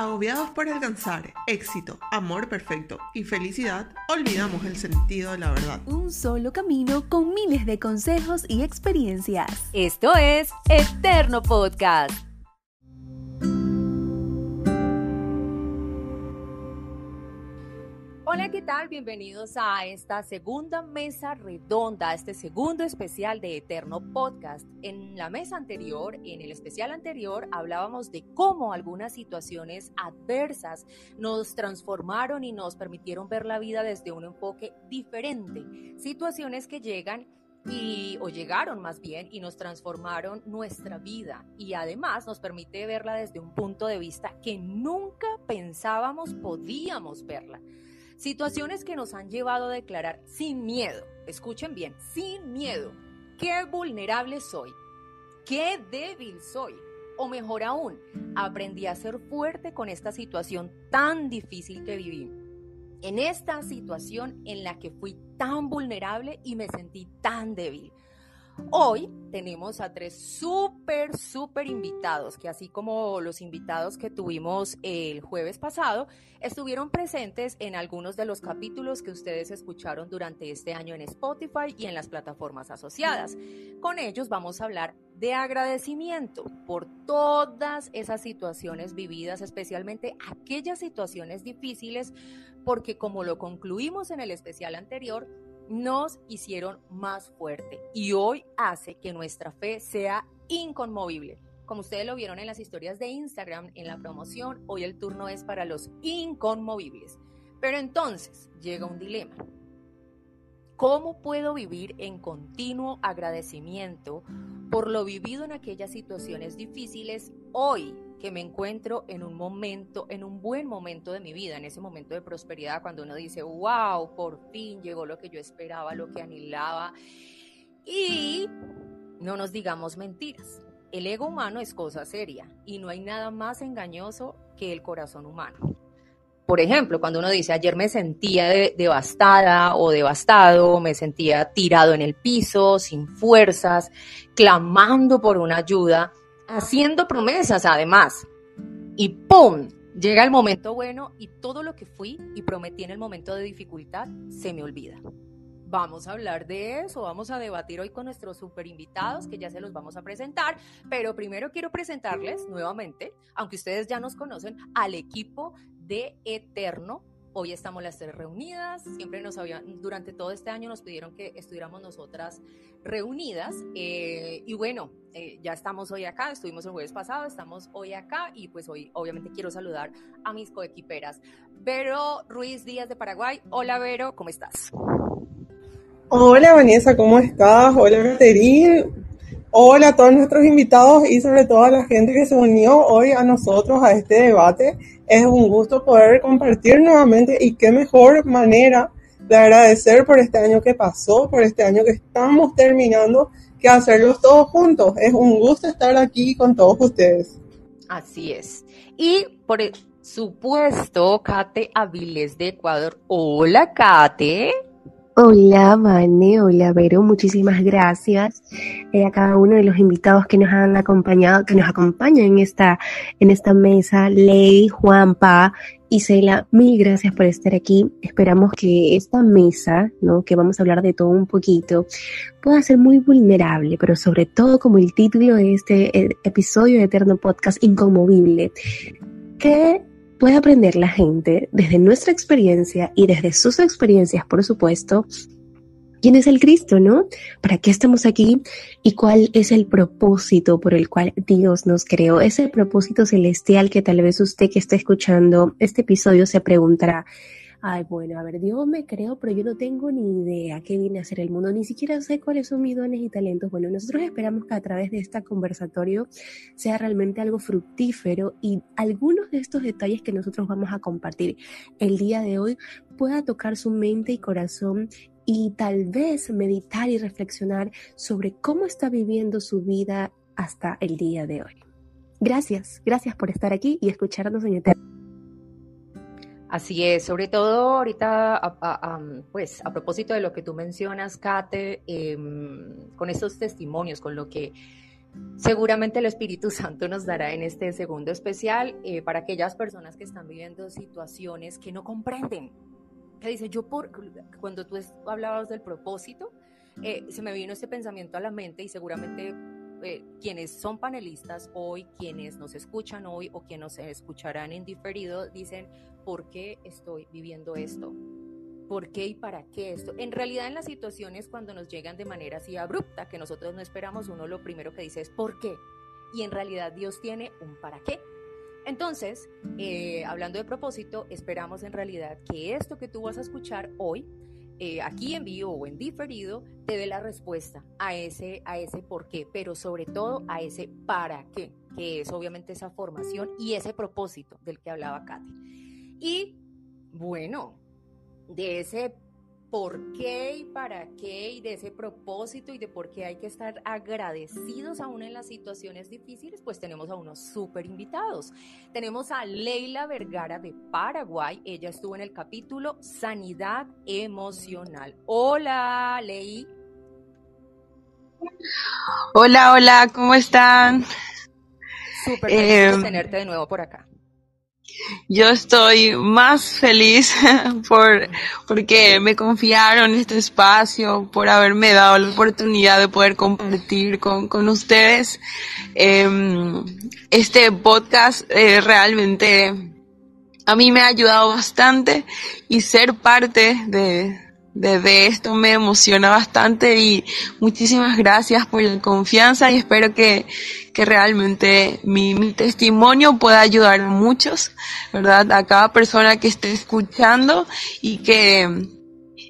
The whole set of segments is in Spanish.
Agobiados por alcanzar éxito, amor perfecto y felicidad, olvidamos el sentido de la verdad. Un solo camino con miles de consejos y experiencias. Esto es Eterno Podcast. Hola, ¿qué tal? Bienvenidos a esta segunda mesa redonda, a este segundo especial de Eterno Podcast. En la mesa anterior, en el especial anterior, hablábamos de cómo algunas situaciones adversas nos transformaron y nos permitieron ver la vida desde un enfoque diferente. Situaciones que llegan y o llegaron más bien y nos transformaron nuestra vida y además nos permite verla desde un punto de vista que nunca pensábamos podíamos verla. Situaciones que nos han llevado a declarar sin miedo, escuchen bien, sin miedo, qué vulnerable soy, qué débil soy, o mejor aún, aprendí a ser fuerte con esta situación tan difícil que viví. En esta situación en la que fui tan vulnerable y me sentí tan débil. Hoy tenemos a tres súper, súper invitados que así como los invitados que tuvimos el jueves pasado, estuvieron presentes en algunos de los capítulos que ustedes escucharon durante este año en Spotify y en las plataformas asociadas. Con ellos vamos a hablar de agradecimiento por todas esas situaciones vividas, especialmente aquellas situaciones difíciles, porque como lo concluimos en el especial anterior, nos hicieron más fuerte y hoy hace que nuestra fe sea inconmovible. Como ustedes lo vieron en las historias de Instagram, en la promoción, hoy el turno es para los inconmovibles. Pero entonces llega un dilema. ¿Cómo puedo vivir en continuo agradecimiento por lo vivido en aquellas situaciones difíciles hoy que me encuentro en un momento, en un buen momento de mi vida, en ese momento de prosperidad, cuando uno dice, wow, por fin llegó lo que yo esperaba, lo que anhelaba. Y no nos digamos mentiras. El ego humano es cosa seria y no hay nada más engañoso que el corazón humano. Por ejemplo, cuando uno dice, ayer me sentía devastada o devastado, me sentía tirado en el piso, sin fuerzas, clamando por una ayuda, haciendo promesas además. Y ¡pum! Llega el momento bueno y todo lo que fui y prometí en el momento de dificultad se me olvida. Vamos a hablar de eso, vamos a debatir hoy con nuestros super invitados que ya se los vamos a presentar, pero primero quiero presentarles nuevamente, aunque ustedes ya nos conocen, al equipo de Eterno Hoy estamos las tres reunidas, siempre nos habían, durante todo este año nos pidieron que estuviéramos nosotras reunidas eh, y bueno, eh, ya estamos hoy acá, estuvimos el jueves pasado, estamos hoy acá y pues hoy obviamente quiero saludar a mis coequiperas. Vero Ruiz Díaz de Paraguay, hola Vero, ¿cómo estás? Hola Vanessa, ¿cómo estás? Hola Caterine, Hola a todos nuestros invitados y sobre todo a la gente que se unió hoy a nosotros a este debate. Es un gusto poder compartir nuevamente y qué mejor manera de agradecer por este año que pasó, por este año que estamos terminando, que hacerlos todos juntos. Es un gusto estar aquí con todos ustedes. Así es. Y por supuesto, Kate Aviles de Ecuador. Hola, Kate. Hola, Vane, hola, Vero, muchísimas gracias a cada uno de los invitados que nos han acompañado, que nos acompañan en esta, en esta mesa, Ley, Juanpa y Cela, mil gracias por estar aquí. Esperamos que esta mesa, ¿no? Que vamos a hablar de todo un poquito, pueda ser muy vulnerable, pero sobre todo como el título de este eh, episodio de Eterno Podcast, inconmovible. Que puede aprender la gente desde nuestra experiencia y desde sus experiencias, por supuesto, quién es el Cristo, ¿no? ¿Para qué estamos aquí? ¿Y cuál es el propósito por el cual Dios nos creó? Ese propósito celestial que tal vez usted que está escuchando este episodio se preguntará, ay, bueno, a ver, Dios me creó, pero yo no tengo ni idea qué viene a hacer el mundo, ni siquiera sé cuáles son mis dones y talentos. Bueno, nosotros esperamos que a través de este conversatorio sea realmente algo fructífero y algunos de estos detalles que nosotros vamos a compartir el día de hoy pueda tocar su mente y corazón y tal vez meditar y reflexionar sobre cómo está viviendo su vida hasta el día de hoy. Gracias, gracias por estar aquí y escucharnos en Eterno. Así es, sobre todo ahorita, pues a propósito de lo que tú mencionas, Kate, em, con estos testimonios, con lo que seguramente el Espíritu Santo nos dará en este segundo especial eh, para aquellas personas que están viviendo situaciones que no comprenden. Que dice, yo por, cuando tú hablabas del propósito, eh, se me vino este pensamiento a la mente y seguramente eh, quienes son panelistas hoy, quienes nos escuchan hoy o quienes nos escucharán en diferido, dicen, ¿por qué estoy viviendo esto? ¿Por qué y para qué esto? En realidad en las situaciones cuando nos llegan de manera así abrupta, que nosotros no esperamos, uno lo primero que dice es ¿por qué? Y en realidad Dios tiene un para qué. Entonces, eh, hablando de propósito, esperamos en realidad que esto que tú vas a escuchar hoy eh, aquí en vivo o en diferido, te dé la respuesta a ese, a ese por qué, pero sobre todo a ese para qué, que es obviamente esa formación y ese propósito del que hablaba Katy. Y bueno, de ese por qué y para qué y de ese propósito y de por qué hay que estar agradecidos aún en las situaciones difíciles, pues tenemos a unos súper invitados. Tenemos a Leila Vergara de Paraguay. Ella estuvo en el capítulo Sanidad Emocional. Hola, Ley. Hola, hola, ¿cómo están? Súper em, tenerte de nuevo por acá. Yo estoy más feliz por porque me confiaron este espacio, por haberme dado la oportunidad de poder compartir con, con ustedes. Em, este podcast eh, realmente a mí me ha ayudado bastante y ser parte de, de, esto me emociona bastante y muchísimas gracias por la confianza y espero que, que realmente mi, mi, testimonio pueda ayudar a muchos, ¿verdad? A cada persona que esté escuchando y que,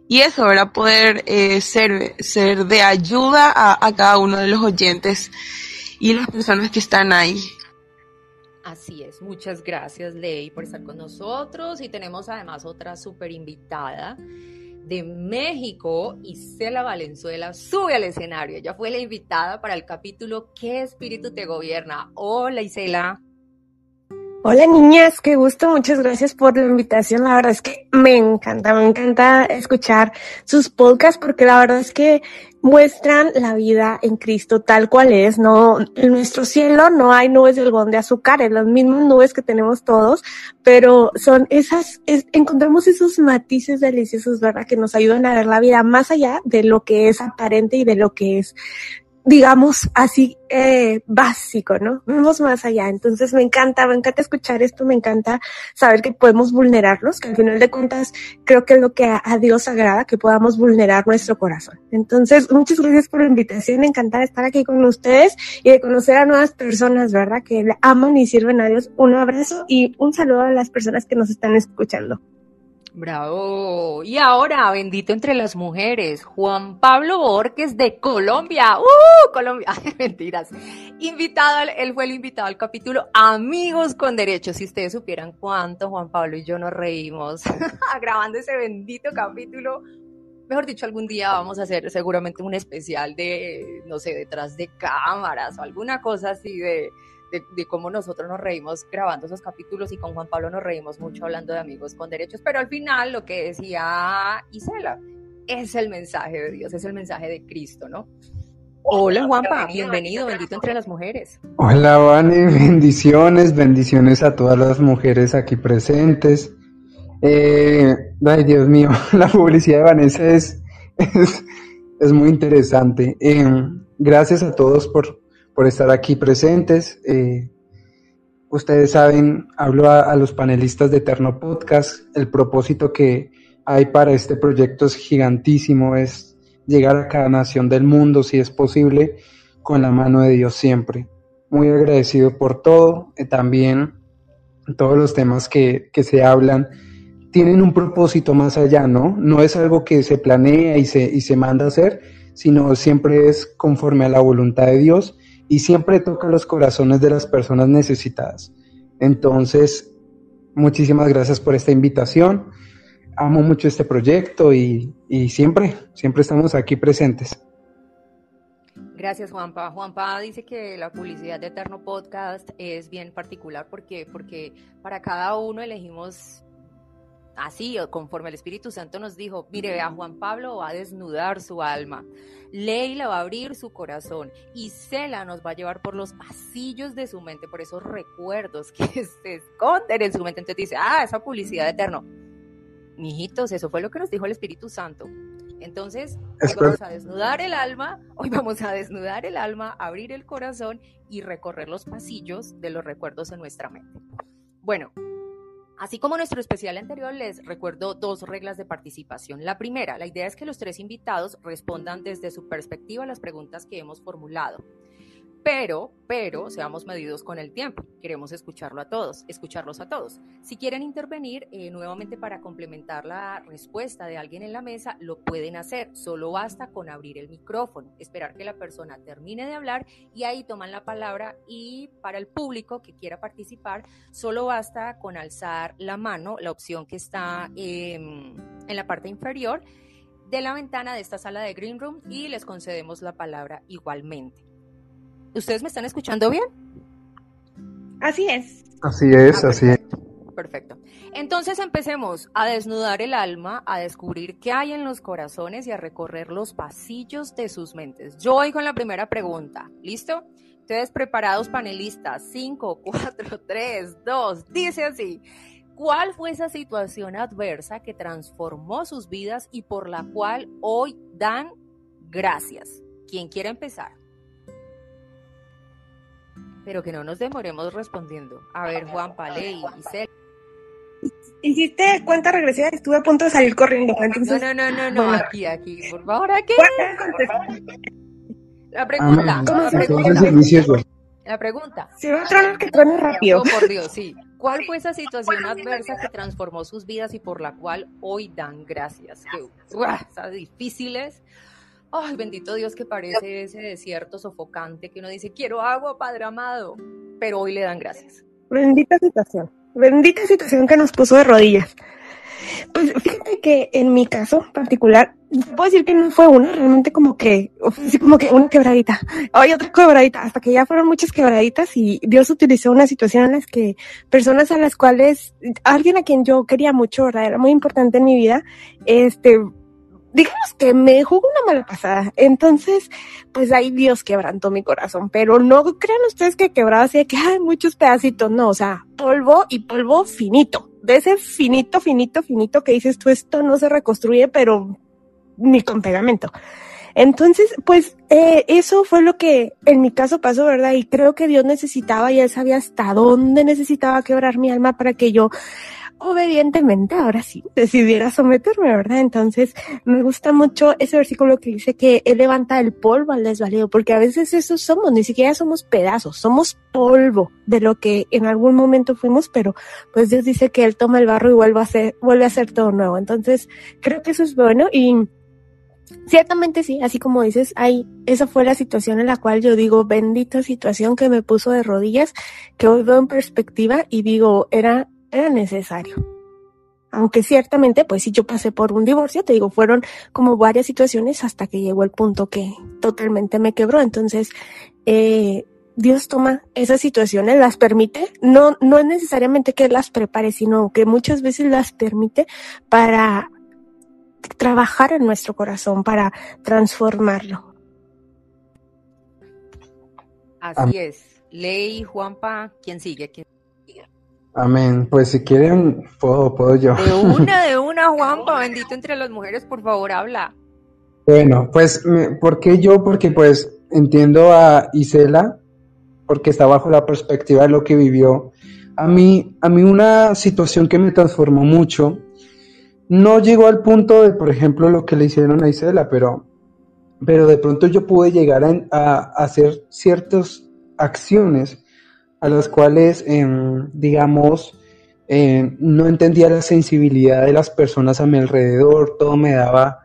y eso, ¿verdad? Poder eh, ser, ser de ayuda a, a cada uno de los oyentes y las personas que están ahí. Así es, muchas gracias Ley por estar con nosotros y tenemos además otra súper invitada de México, Isela Valenzuela, sube al escenario. Ella fue la invitada para el capítulo ¿Qué espíritu te gobierna? Hola Isela. Hola niñas, qué gusto, muchas gracias por la invitación. La verdad es que me encanta, me encanta escuchar sus podcasts porque la verdad es que muestran la vida en Cristo tal cual es. No, en nuestro cielo no hay nubes de algodón de azúcar, en las mismas nubes que tenemos todos, pero son esas, encontramos esos matices deliciosos, ¿verdad? Que nos ayudan a ver la vida más allá de lo que es aparente y de lo que es digamos así, eh, básico, ¿no? Vamos más allá. Entonces me encanta, me encanta escuchar esto, me encanta saber que podemos vulnerarlos, que al final de cuentas creo que es lo que a, Dios agrada, que podamos vulnerar nuestro corazón. Entonces, muchas gracias por la invitación, encantada estar aquí con ustedes y de conocer a nuevas personas, ¿verdad? Que aman y sirven a Dios. Un abrazo y un saludo a las personas que nos están escuchando. Bravo. Y ahora, bendito entre las mujeres, Juan Pablo Borges de Colombia. ¡Uh! Colombia. Mentiras. Invitado, él fue el invitado al capítulo Amigos con Derechos. Si ustedes supieran cuánto Juan Pablo y yo nos reímos grabando ese bendito capítulo. Mejor dicho, algún día vamos a hacer seguramente un especial de, no sé, detrás de cámaras o alguna cosa así de, de, cómo nosotros nos reímos grabando esos capítulos y con Juan Pablo nos reímos mucho hablando de amigos con derechos, pero al final lo que decía Isela es el mensaje de Dios, es el mensaje de Cristo, ¿no? Hola Juanpa, bienvenido, bendito entre las mujeres. Hola Vane, bendiciones, bendiciones a todas las mujeres aquí presentes. Eh, ay Dios mío, la publicidad de Vanessa es, es, muy interesante. Eh, gracias a todos por, por estar aquí presentes. Eh, ustedes saben, hablo a, los panelistas de Eterno Podcast. El propósito que hay para este proyecto es gigantísimo, es llegar a cada nación del mundo, si es posible, con la mano de Dios siempre. Muy agradecido por todo. Eh, también todos los temas que, que se hablan tienen un propósito más allá, ¿no? No es algo que se planea y se, y se manda a hacer, sino siempre es conforme a la voluntad de Dios y siempre toca los corazones de las personas necesitadas. Entonces, muchísimas gracias por esta invitación. Amo mucho este proyecto y, siempre, siempre estamos aquí presentes. Gracias, Juanpa. Juanpa dice que la publicidad de Eterno Podcast es bien particular porque, porque para cada uno elegimos así, conforme el Espíritu Santo nos dijo, mire, a Juan Pablo va a desnudar su alma, Leila va a abrir su corazón y Cela nos va a llevar por los pasillos de su mente, por esos recuerdos que se esconden en su mente. Entonces dice, ah, esa publicidad eterno. Mijitos, eso fue lo que nos dijo el Espíritu Santo. Entonces, hoy vamos a desnudar el alma, hoy vamos a desnudar el alma, abrir el corazón y recorrer los pasillos de los recuerdos en nuestra mente. Bueno, Así como nuestro especial anterior, les recuerdo dos reglas de participación. La primera, la idea es que los tres invitados respondan desde su perspectiva a las preguntas que hemos formulado. Pero, pero, seamos medidos con el tiempo. Queremos escucharlo a todos, escucharlos a todos. Si quieren intervenir eh, nuevamente para complementar la respuesta de alguien en la mesa, lo pueden hacer. Solo basta con abrir el micrófono, esperar que la persona termine de hablar y ahí toman la palabra. Y para el público que quiera participar, solo basta con alzar la mano, la opción que está em, en la parte inferior de la ventana de esta sala de Green Room y les concedemos la palabra igualmente. ¿Ustedes me están escuchando bien? Así es. Así es, así es. Perfecto. Entonces empecemos a desnudar el alma, a descubrir qué hay en los corazones y a recorrer los pasillos de sus mentes. Yo voy con la primera pregunta. ¿Listo? Ustedes preparados, panelistas. 5, 4, 3, 2. Dice así. ¿Cuál fue esa situación adversa que transformó sus vidas y por la cual hoy dan gracias? ¿Quién quiere empezar? Pero que no nos demoremos respondiendo. A ver, Juan Paley y Cel. Hiciste cuenta regresiva y estuve a punto de salir corriendo. Entonces... No, no, no, no, aquí, aquí, por favor, aquí. La pregunta, ah, la pregunta. La pregunta. Se va a tronar que truene rápido. Oh, por Dios, sí. ¿Cuál fue esa situación adversa que transformó sus vidas y por la cual hoy dan gracias? Que, uah, difíciles, ay, bendito Dios que parece ese desierto sofocante que uno dice, quiero agua, Padre amado, pero hoy le dan gracias. Bendita situación, bendita situación que nos puso de rodillas. Pues fíjate que en mi caso particular, puedo decir que no fue una, realmente como que, así como que una quebradita, hay otra quebradita, hasta que ya fueron muchas quebraditas y Dios utilizó una situación en las que personas a las cuales, alguien a quien yo quería mucho, ¿verdad? Era muy importante en mi vida, este, digamos que me jugó una mala pasada. Entonces, pues ahí Dios quebrantó mi corazón. Pero no crean ustedes que quebraba así de que hay muchos pedacitos. No, o sea, polvo y polvo finito. De ese finito, finito, finito que dices tú, esto no se reconstruye, pero ni con pegamento. Entonces, pues eh, eso fue lo que en mi caso pasó, ¿verdad? Y creo que Dios necesitaba y Él sabía hasta dónde necesitaba quebrar mi alma para que yo obedientemente, ahora sí, decidiera someterme, ¿verdad? Entonces, me gusta mucho ese versículo que dice que Él levanta el polvo al desvalido, porque a veces eso somos, ni siquiera somos pedazos, somos polvo de lo que en algún momento fuimos, pero pues Dios dice que Él toma el barro y vuelve a hacer, vuelve a hacer todo nuevo. Entonces, creo que eso es bueno y Ciertamente sí, así como dices, ahí, esa fue la situación en la cual yo digo, bendita situación que me puso de rodillas, que hoy veo en perspectiva y digo, era era necesario. Aunque ciertamente, pues si yo pasé por un divorcio, te digo, fueron como varias situaciones hasta que llegó el punto que totalmente me quebró. Entonces, eh, Dios toma esas situaciones, las permite, no, no es necesariamente que las prepare, sino que muchas veces las permite para trabajar en nuestro corazón, para transformarlo. Así es. Ley, Juanpa, ¿quién sigue? ¿Quién Amén. Pues si quieren, puedo, puedo yo. De una, de una, Juanpa, bendito entre las mujeres, por favor, habla. Bueno, pues, ¿por qué yo? Porque pues entiendo a Isela, porque está bajo la perspectiva de lo que vivió. A mí, a mí una situación que me transformó mucho, no llegó al punto de, por ejemplo, lo que le hicieron a Isela, pero, pero de pronto yo pude llegar a, a hacer ciertas acciones a las cuales, em, digamos, em, no entendía la sensibilidad de las personas a mi alrededor, todo me daba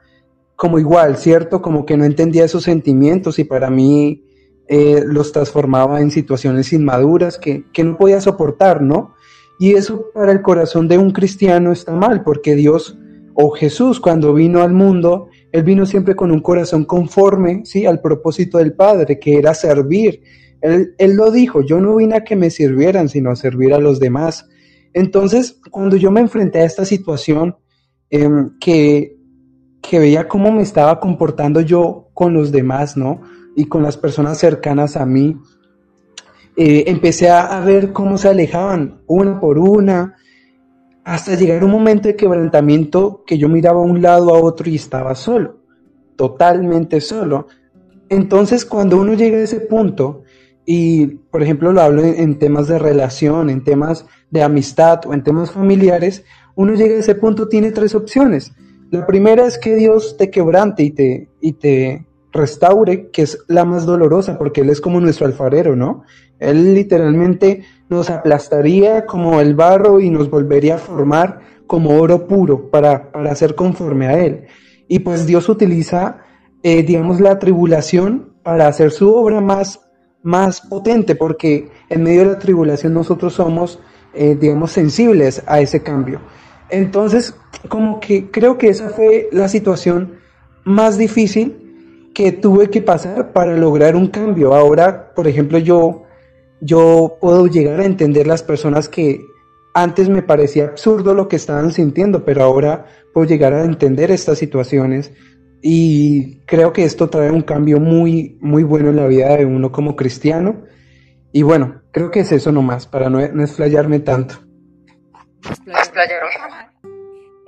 como igual, ¿cierto? Como que no entendía esos sentimientos y para mí eh, los transformaba en situaciones inmaduras que, que no podía soportar, ¿no? Y eso para el corazón de un cristiano está mal, porque Dios o Jesús cuando vino al mundo, Él vino siempre con un corazón conforme, ¿sí? Al propósito del Padre, que era servir, él, lo dijo, yo no vine a que me sirvieran, sino a servir a los demás. Entonces, cuando yo me enfrenté a esta situación, em, que, que veía cómo me estaba comportando yo con los demás, ¿no? Y con las personas cercanas a mí, eh, empecé a, ver cómo se alejaban una por una, hasta llegar un momento de quebrantamiento que yo miraba a un lado a otro y estaba solo, totalmente solo. Entonces, cuando uno llega a ese punto, y por ejemplo lo hablo en, temas de relación, en temas de amistad o en temas familiares, uno llega a ese punto, tiene tres opciones. La primera es que Dios te quebrante y te, y te restaure, que es la más dolorosa, porque Él es como nuestro alfarero, ¿no? Él literalmente nos aplastaría como el barro y nos volvería a formar como oro puro para, para ser conforme a Él. Y pues Dios utiliza, eh, digamos, la tribulación para hacer su obra más, más potente, porque en medio de la tribulación nosotros somos, eh, digamos, sensibles a ese cambio. Entonces, como que creo que esa fue la situación más difícil que tuve que pasar para lograr un cambio. Ahora, por ejemplo, yo yo puedo llegar a entender las personas que antes me parecía absurdo lo que estaban sintiendo, pero ahora puedo llegar a entender estas situaciones y creo que esto trae un cambio muy, muy bueno en la vida de uno como cristiano. Y bueno, creo que es eso nomás, para no, no explayarme tanto.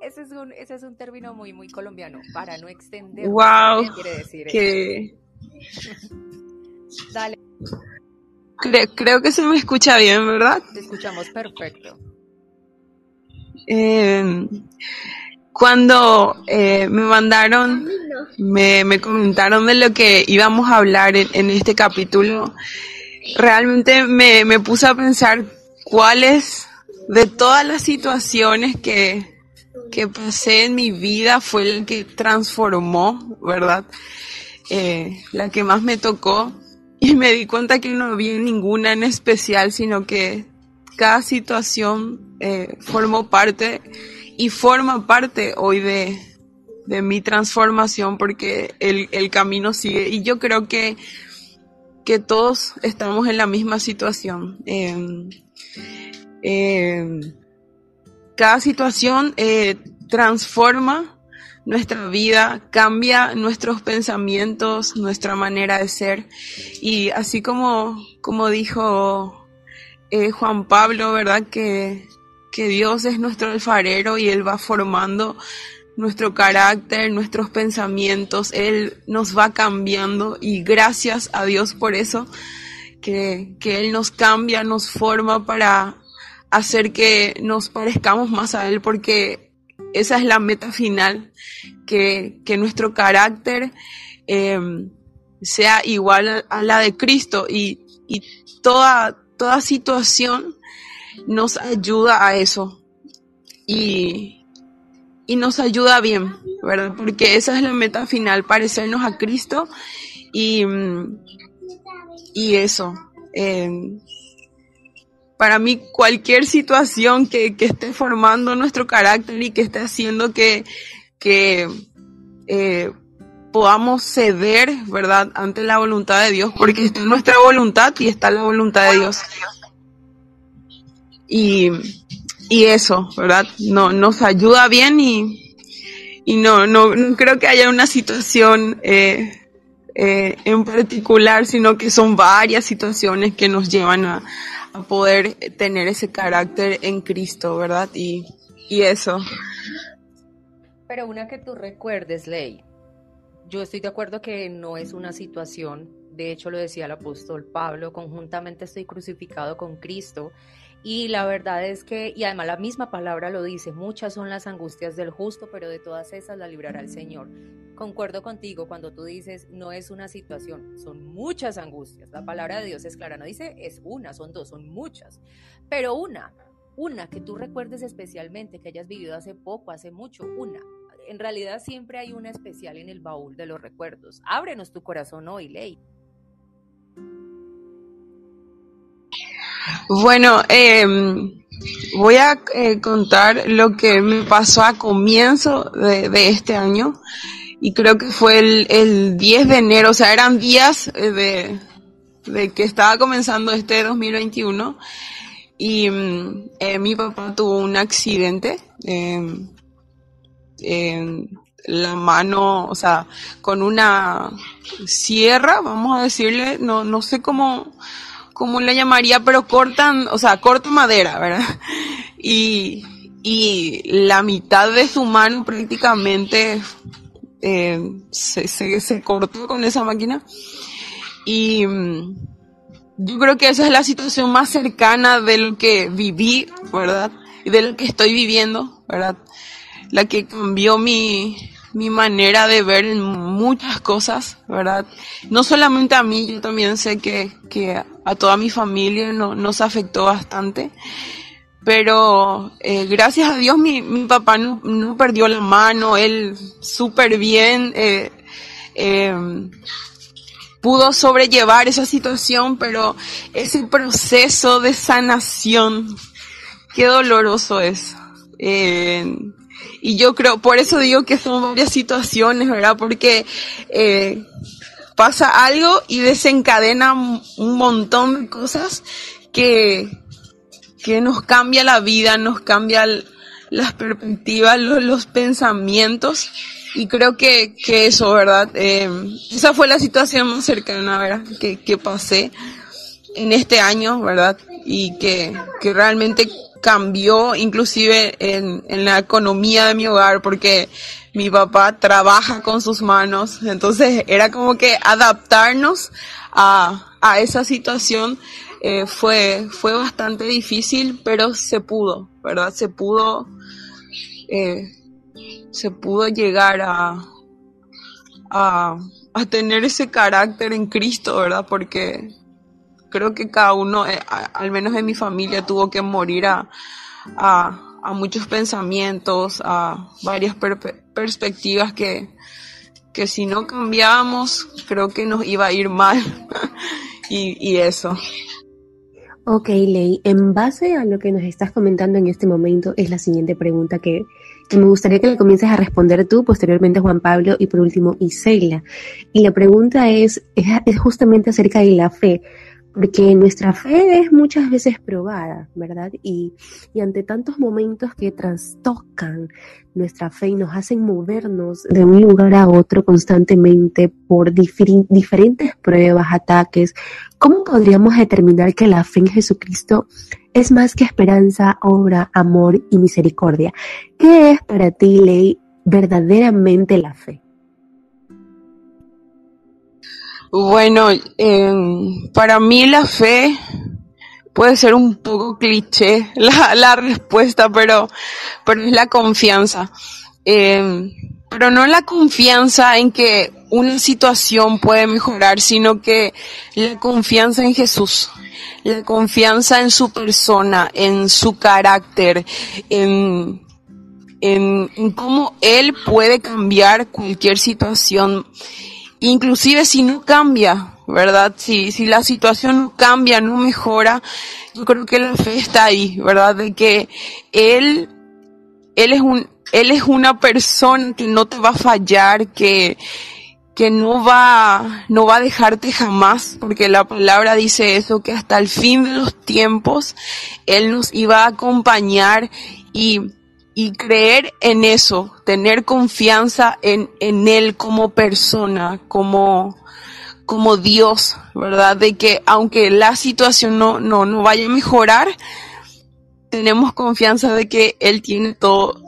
Ese es, un, ese es un término muy, muy colombiano, para no extender. ¡Wow! ¿Qué quiere decir? Que... Dale. Creo, que se me escucha bien, ¿verdad? Te escuchamos perfecto. Eh, cuando eh, me mandaron, me, me, comentaron de lo que íbamos a hablar en, este capítulo, realmente me, me, puse a pensar cuáles de todas las situaciones que, que pasé en mi vida fue el que transformó, ¿verdad? Eh, la que más me tocó y me di cuenta que no había ninguna en especial, sino que cada situación eh, formó parte y forma parte hoy de, de mi transformación porque el, el, camino sigue. Y yo creo que, que todos estamos en la misma situación. Em, em, cada situación eh, transforma nuestra vida, cambia nuestros pensamientos, nuestra manera de ser. Y así como, como dijo eh, Juan Pablo, ¿verdad? Que, que Dios es nuestro alfarero y Él va formando nuestro carácter, nuestros pensamientos, Él nos va cambiando y gracias a Dios por eso, que, que Él nos cambia, nos forma para hacer que nos parezcamos más a Él, porque esa es la meta final, que, nuestro carácter em, sea igual a, la de Cristo. Y, toda, toda situación nos ayuda a eso y, nos ayuda bien, ¿verdad? Porque esa es la meta final, parecernos a Cristo y, y eso. Em, para mí cualquier situación que, esté formando nuestro carácter y que esté haciendo que, eh, podamos ceder, ¿verdad?, ante la voluntad de Dios, porque está nuestra voluntad y está la voluntad de Dios. Y, eso, ¿verdad? No, nos ayuda bien y, y no, no, creo que haya una situación eh, eh, en particular, sino que son varias situaciones que nos llevan a, poder tener ese carácter en Cristo, ¿verdad? Y, y eso. Pero una que tú recuerdes, Ley, yo estoy de acuerdo que no es una situación, de hecho lo decía el apóstol Pablo, conjuntamente estoy crucificado con Cristo y la verdad es que, y además la misma palabra lo dice, muchas son las angustias del justo, pero de todas esas la librará el Señor. Concuerdo contigo cuando tú dices, no es una situación, son muchas angustias. La palabra de Dios es clara, no dice es una, son dos, son muchas. Pero una, una que tú recuerdes especialmente, que hayas vivido hace poco, hace mucho, una. En realidad siempre hay una especial en el baúl de los recuerdos. Ábrenos tu corazón hoy, Ley. Bueno, em, voy a eh, contar lo que me pasó a comienzo de, este año. Y creo que fue el, el, 10 de enero, o sea, eran días eh, de, de que estaba comenzando este 2021 y mm, eh, mi papá tuvo un accidente em, en la mano, o sea, con una sierra, vamos a decirle, no, no sé cómo, cómo la llamaría, pero cortan, o sea, corta madera, ¿verdad? Y, y la mitad de su mano prácticamente eh, se, se, se, cortó con esa máquina. Y mm, yo creo que esa es la situación más cercana de lo que viví, ¿verdad? Y de lo que estoy viviendo, ¿verdad? La que cambió mi, mi manera de ver muchas cosas, ¿verdad? No solamente a mí, yo también sé que, que a toda mi familia no, nos afectó bastante. Pero eh, gracias a Dios mi, mi papá no, no, perdió la mano, él súper bien eh, eh, pudo sobrellevar esa situación, pero ese proceso de sanación, qué doloroso es. Y yo creo, por eso digo que son varias situaciones, ¿verdad? Porque eh, pasa algo y desencadena un montón de cosas que, que nos cambia la vida, nos cambia las perspectivas, los, pensamientos. Y creo que, que eso, ¿verdad? Eh, esa fue la situación más cercana, ¿verdad? Que, que pasé en este año, ¿verdad? Y que, que realmente cambió inclusive en, en, la economía de mi hogar porque mi papá trabaja con sus manos, entonces era como que adaptarnos a, a esa situación eh, fue, fue bastante difícil, pero se pudo, ¿verdad? Se pudo, eh, se pudo llegar a, a, a tener ese carácter en Cristo, ¿verdad? Porque creo que cada uno, eh, al menos en mi familia, tuvo que morir a, a, a muchos pensamientos, a varias per perspectivas que, que si no cambiábamos, creo que nos iba a ir mal. y, y eso. Ok, Ley, en base a lo que nos estás comentando en este momento, es la siguiente pregunta que, que me gustaría que le comiences a responder tú, posteriormente Juan Pablo y por último Isela. Y la pregunta es, es, es justamente acerca de la fe porque nuestra fe es muchas veces probada, ¿verdad? Y, y, ante tantos momentos que trastocan nuestra fe y nos hacen movernos de un lugar a otro constantemente por difer diferentes pruebas, ataques, ¿cómo podríamos determinar que la fe en Jesucristo es más que esperanza, obra, amor y misericordia? ¿Qué es para ti, Ley, verdaderamente la fe? Bueno, eh, para mí la fe puede ser un poco cliché la, la respuesta, pero, pero es la confianza. Eh, pero no la confianza en que una situación puede mejorar, sino que la confianza en Jesús, la confianza en su persona, en su carácter, en, en cómo Él puede cambiar cualquier situación inclusive si no cambia, ¿verdad? Si, si la situación no cambia, no mejora, yo creo que la fe está ahí, ¿verdad? De que Él, Él es un, Él es una persona que no te va a fallar, que, que no va, no va a dejarte jamás, porque la palabra dice eso, que hasta el fin de los tiempos Él nos iba a acompañar y y creer en eso, tener confianza en, en Él como persona, como, como Dios, ¿verdad? De que aunque la situación no, no, no vaya a mejorar, tenemos confianza de que Él tiene todo,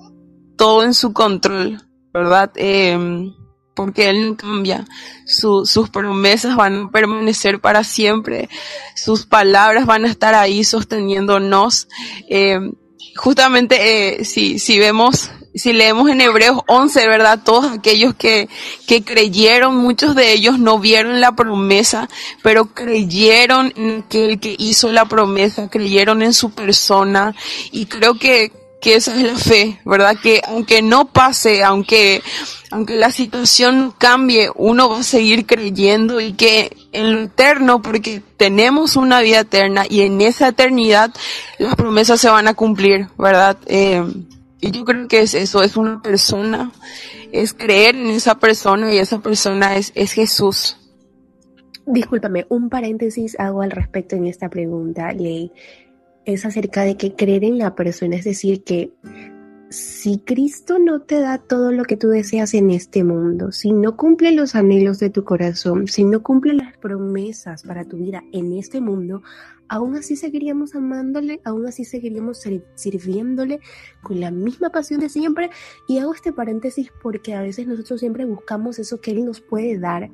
todo en su control, ¿verdad? Eh, porque Él no cambia. Su, sus promesas van a permanecer para siempre. Sus palabras van a estar ahí sosteniéndonos. Eh, justamente eh, si, si vemos, si leemos en Hebreos 11, ¿verdad? Todos aquellos que, que creyeron, muchos de ellos no vieron la promesa, pero creyeron en aquel que hizo la promesa, creyeron en su persona y creo que, que esa es la fe, ¿verdad? Que aunque no pase, aunque, aunque la situación cambie, uno va a seguir creyendo y que en lo eterno, porque tenemos una vida eterna y en esa eternidad las promesas se van a cumplir, ¿verdad? Eh, y yo creo que es eso, es una persona, es creer en esa persona y esa persona es, es Jesús. Discúlpame, un paréntesis hago al respecto en esta pregunta, Ley. es acerca de que creer en la persona, es decir, que si Cristo no te da todo lo que tú deseas en este mundo, si no cumple los anhelos de tu corazón, si no cumple las promesas para tu vida en este mundo, aún así seguiríamos amándole, aún así seguiríamos sirviéndole con la misma pasión de siempre. Y hago este paréntesis porque a veces nosotros siempre buscamos eso que Él nos puede dar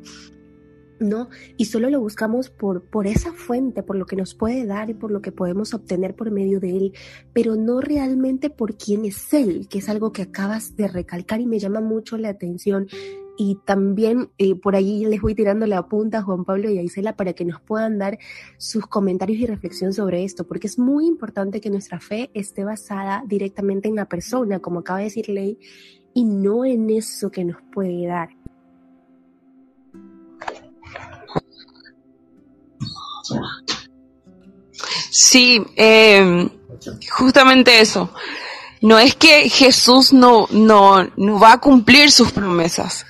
¿no? Y solo lo buscamos por, por esa fuente, por lo que nos puede dar y por lo que podemos obtener por medio de él, pero no realmente por quién es él, que es algo que acabas de recalcar y me llama mucho la atención. Y también eh, por ahí les voy tirando la punta a Juan Pablo y a Isela para que nos puedan dar sus comentarios y reflexión sobre esto, porque es muy importante que nuestra fe esté basada directamente en la persona, como acaba de decir Ley, y no en eso que nos puede dar. Sí, eh, justamente eso. No es que Jesús no, no, no va a cumplir sus promesas,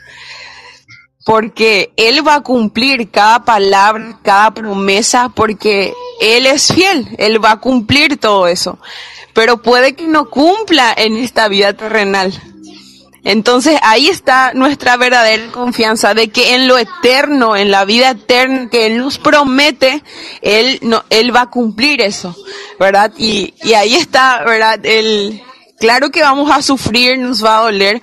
porque Él va a cumplir cada palabra, cada promesa, porque Él es fiel, Él va a cumplir todo eso. Pero puede que no cumpla en esta vida terrenal. Entonces ahí está nuestra verdadera confianza de que en lo eterno, en la vida eterna que Él nos promete, Él, no, Él va a cumplir eso, ¿verdad? Y, y ahí está, ¿verdad? El, claro que vamos a sufrir, nos va a doler,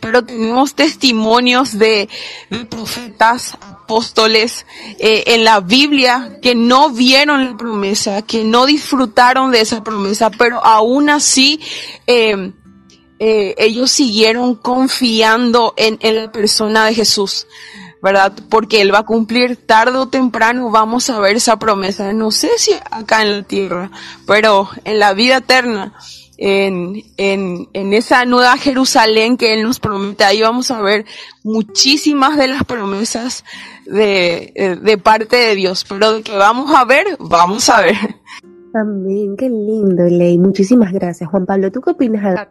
pero tenemos testimonios de, profetas, apóstoles eh, en la Biblia que no vieron la promesa, que no disfrutaron de esa promesa, pero aún así eh, eh, ellos siguieron confiando en, en, la persona de Jesús, ¿verdad? Porque Él va a cumplir tarde o temprano, vamos a ver esa promesa, no sé si acá en la tierra, pero en la vida eterna, en, en, en esa nueva Jerusalén que Él nos promete, ahí vamos a ver muchísimas de las promesas de, de parte de Dios, pero de que vamos a ver, vamos a ver. Amén, qué lindo, Ley. Muchísimas gracias, Juan Pablo. ¿Tú qué opinas?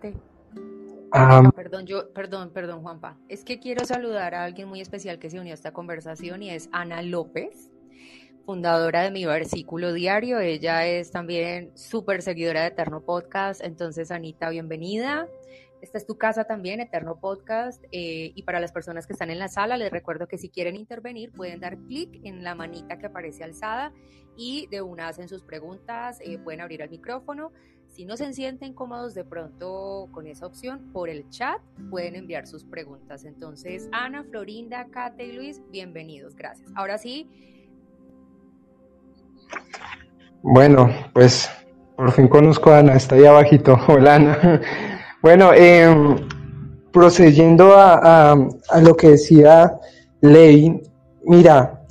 Ah, perdón, yo, perdón, perdón, Juanpa. Es que quiero saludar a alguien muy especial que se unió a esta conversación y es Ana López, fundadora de mi versículo diario. Ella es también súper seguidora de Eterno Podcast. Entonces, Anita, bienvenida. Esta es tu casa también, Eterno Podcast. Eh, y para las personas que están en la sala, les recuerdo que si quieren intervenir, pueden dar clic en la manita que aparece alzada y de una hacen sus preguntas, eh, pueden abrir el micrófono. Si no se sienten cómodos de pronto con esa opción, por el chat pueden enviar sus preguntas. Entonces, Ana, Florinda, Kate y Luis, bienvenidos. Gracias. Ahora sí. Bueno, pues por fin conozco a Ana, está ahí abajito. Hola Ana. Bueno, eh, procediendo a, a, a lo que decía Ley, mira,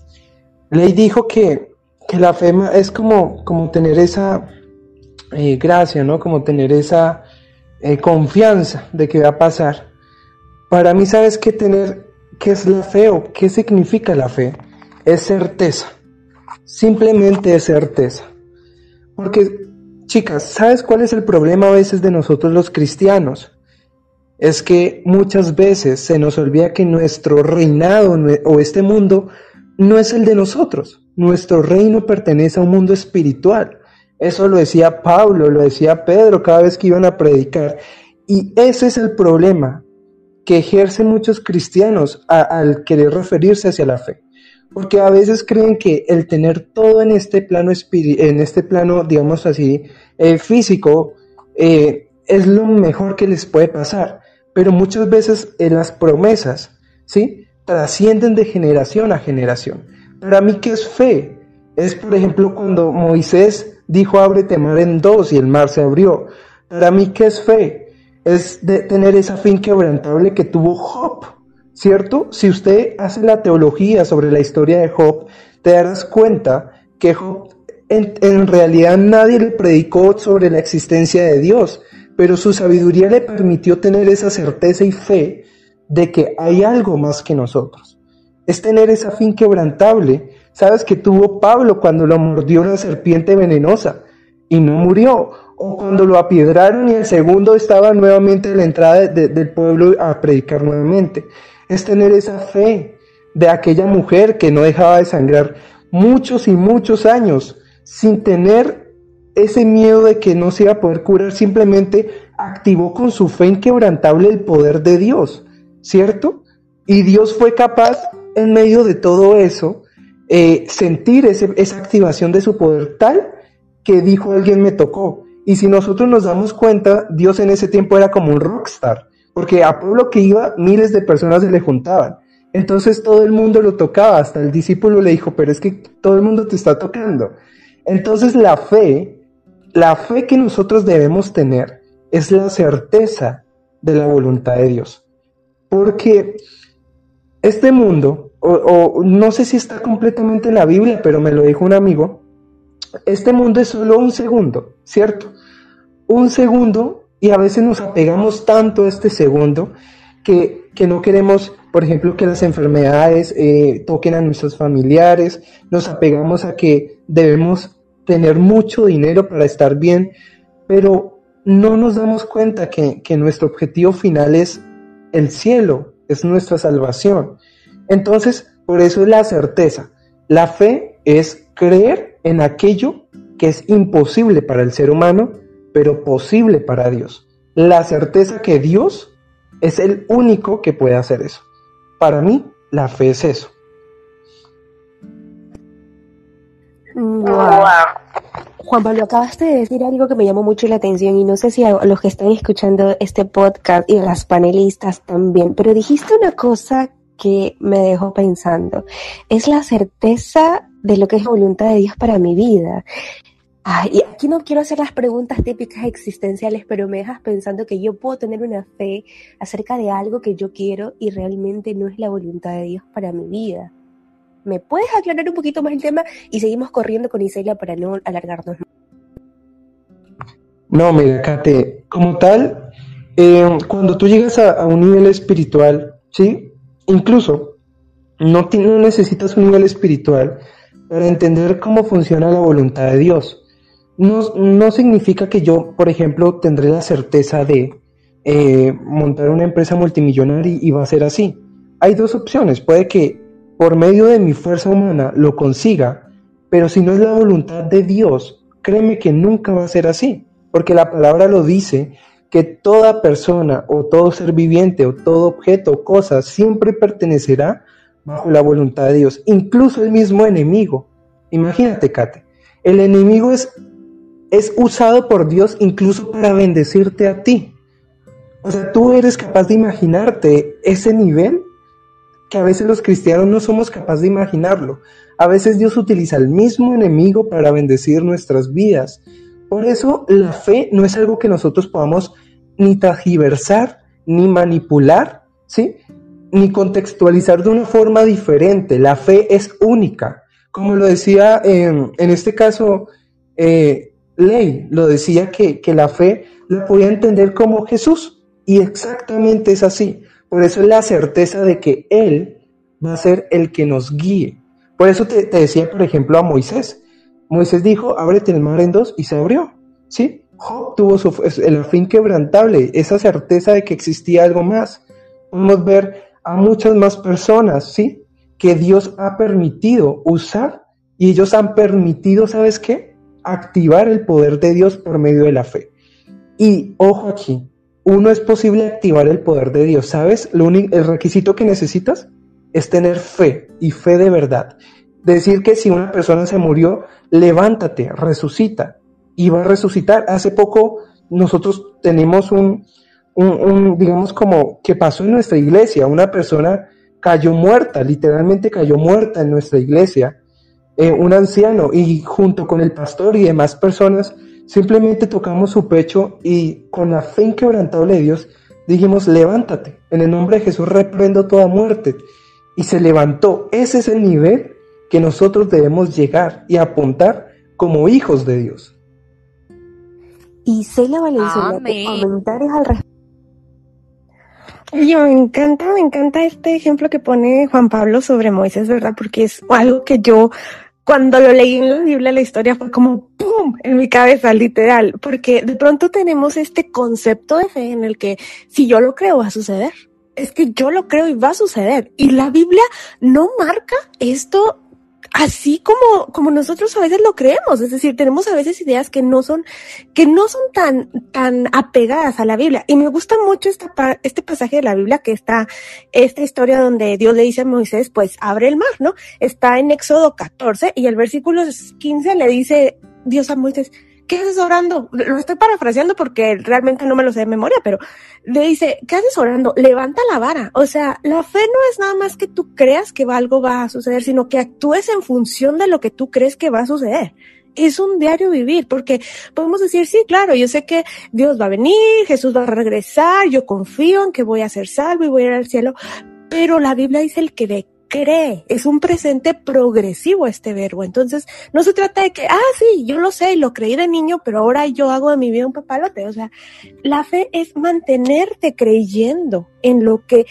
Ley dijo que, que la fe es como, como tener esa eh, gracia, ¿no? Como tener esa eh, confianza de que va a pasar. Para mí, ¿sabes qué tener? ¿Qué es la fe o qué significa la fe? Es certeza. Simplemente es certeza. Porque, chicas, ¿sabes cuál es el problema a veces de nosotros los cristianos? Es que muchas veces se nos olvida que nuestro reinado o este mundo no es el de nosotros. Nuestro reino pertenece a un mundo espiritual. Eso lo decía Pablo, lo decía Pedro cada vez que iban a predicar. Y ese es el problema que ejercen muchos cristianos al querer referirse hacia la fe. Porque a veces creen que el tener todo en este plano, en este plano digamos así, eh, físico, eh, es lo mejor que les puede pasar. Pero muchas veces en las promesas, ¿sí? Trascienden de generación a generación. Para mí, ¿qué es fe? Es, por ejemplo, cuando Moisés dijo ábrete mar en dos y el mar se abrió. Para mí, ¿qué es fe? Es de tener esa fe inquebrantable que tuvo Job, ¿cierto? Si usted hace la teología sobre la historia de Job, te darás cuenta que Job en, realidad nadie le predicó sobre la existencia de Dios, pero su sabiduría le permitió tener esa certeza y fe de que hay algo más que nosotros. Es tener esa fe inquebrantable ¿Sabes que tuvo Pablo cuando lo mordió una serpiente venenosa y no murió? O cuando lo apiedraron y el segundo estaba nuevamente en la entrada del pueblo a predicar nuevamente. Es tener esa fe de aquella mujer que no dejaba de sangrar muchos y muchos años sin tener ese miedo de que no se iba a poder curar, simplemente activó con su fe inquebrantable el poder de Dios, ¿cierto? Y Dios fue capaz, en medio de todo eso, eh, sentir esa activación de su poder tal que dijo alguien me tocó. Y si nosotros nos damos cuenta, Dios en ese tiempo era como un rockstar, porque a pueblo que iba, miles de personas se le juntaban. Entonces todo el mundo lo tocaba, hasta el discípulo le dijo, pero es que todo el mundo te está tocando. Entonces la fe, la fe que nosotros debemos tener es la certeza de la voluntad de Dios. Porque este mundo, o, no sé si está completamente en la Biblia, pero me lo dijo un amigo, este mundo es solo un segundo, ¿cierto? Un segundo y a veces nos apegamos tanto a este segundo que, que no queremos, por ejemplo, que las enfermedades eh, toquen a nuestros familiares, nos apegamos a que debemos tener mucho dinero para estar bien, pero no nos damos cuenta que, que nuestro objetivo final es el cielo, es nuestra salvación. Entonces, por eso es la certeza. La fe es creer en aquello que es imposible para el ser humano, pero posible para Dios. La certeza que Dios es el único que puede hacer eso. Para mí, la fe es eso. Juan Pablo, acabaste de decir algo que me llamó mucho la atención y no sé si a los que están escuchando este podcast y las panelistas también, pero dijiste una cosa que me dejó pensando. Es la certeza de lo que es voluntad de Dios para mi vida. y aquí no quiero hacer las preguntas típicas existenciales, pero me dejas pensando que yo puedo tener una fe acerca de algo que yo quiero y realmente no es la voluntad de Dios para mi vida. ¿Me puedes aclarar un poquito más el tema? Y seguimos corriendo con Isela para no alargarnos No, mira, Kate, como tal, eh, cuando tú llegas a, un nivel espiritual, ¿sí? Incluso no, necesitas un nivel espiritual para entender cómo funciona la voluntad de Dios. No, no significa que yo, por ejemplo, tendré la certeza de eh, montar una empresa multimillonaria y va a ser así. Hay dos opciones. Puede que por medio de mi fuerza humana lo consiga, pero si no es la voluntad de Dios, créeme que nunca va a ser así, porque la palabra lo dice que toda persona o todo ser viviente o todo objeto o cosa siempre pertenecerá bajo la voluntad de Dios, incluso el mismo enemigo. Imagínate, Kate, el enemigo es, es usado por Dios incluso para bendecirte a ti. O sea, tú eres capaz de imaginarte ese nivel que a veces los cristianos no somos capaces de imaginarlo. A veces Dios utiliza el mismo enemigo para bendecir nuestras vidas. Por eso la fe no es algo que nosotros podamos ni tajiversar, ni manipular, ¿sí? Ni contextualizar de una forma diferente. La fe es única. Como lo decía en este caso, eh, Ley, lo decía que, que la fe la podía entender como Jesús. Y exactamente es así. Por eso es la certeza de que Él va a ser el que nos guíe. Por eso te, decía, por ejemplo, a Moisés. Moisés dijo, ábrete el mar en dos y se abrió. ¿Sí? Job tuvo su, el fin quebrantable, esa certeza de que existía algo más. Podemos ver a muchas más personas, ¿sí? Que Dios ha permitido usar y ellos han permitido, ¿sabes qué? Activar el poder de Dios por medio de la fe. Y ojo aquí, uno es posible activar el poder de Dios, ¿sabes? Lo único, el requisito que necesitas es tener fe y fe de verdad. Decir que si una persona se murió, levántate, resucita y va a resucitar. Hace poco nosotros tenemos un, digamos como que pasó en nuestra iglesia, una persona cayó muerta, literalmente cayó muerta en nuestra iglesia, eh, un anciano, y junto con el pastor y demás personas, Simplemente tocamos su pecho y con la fe inquebrantable de Dios dijimos, levántate, en el nombre de Jesús reprendo toda muerte. Y se levantó. Ese es el nivel que nosotros debemos llegar y apuntar como hijos de Dios. Y Celia Valenzuela, comentarios al respecto. Yo me encanta, me encanta este ejemplo que pone Juan Pablo sobre Moisés, ¿verdad? Porque es algo que yo cuando lo leí en la Biblia, la historia fue como ¡pum! en mi cabeza, literal, porque de pronto tenemos este concepto de fe en el que si yo lo creo va a suceder. Es que yo lo creo y va a suceder. Y la Biblia no marca esto así como, como nosotros a veces lo creemos, es decir, tenemos a veces ideas que no son, que no son tan, tan apegadas a la Biblia. Y me gusta mucho este pasaje de la Biblia que está, esta historia donde Dios le dice a Moisés, pues abre el mar, ¿no? Está en Éxodo 14 y el versículo 15 le dice Dios a Moisés, ¿qué haces orando? Lo estoy parafraseando porque realmente no me lo sé de memoria, pero le dice, ¿qué haces orando? Levanta la vara. O sea, la fe no es nada más que tú creas que algo va a suceder, sino que actúes en función de lo que tú crees que va a suceder. Es un diario vivir, porque podemos decir, sí, claro, yo sé que Dios va a venir, Jesús va a regresar, yo confío en que voy a ser salvo y voy a ir al cielo, pero la Biblia dice el que ve cree, es un presente progresivo este verbo. Entonces, no se trata de que, ah, sí, yo lo sé lo creí de niño, pero ahora yo hago de mi vida un papalote. O sea, la fe es mantenerte creyendo en lo que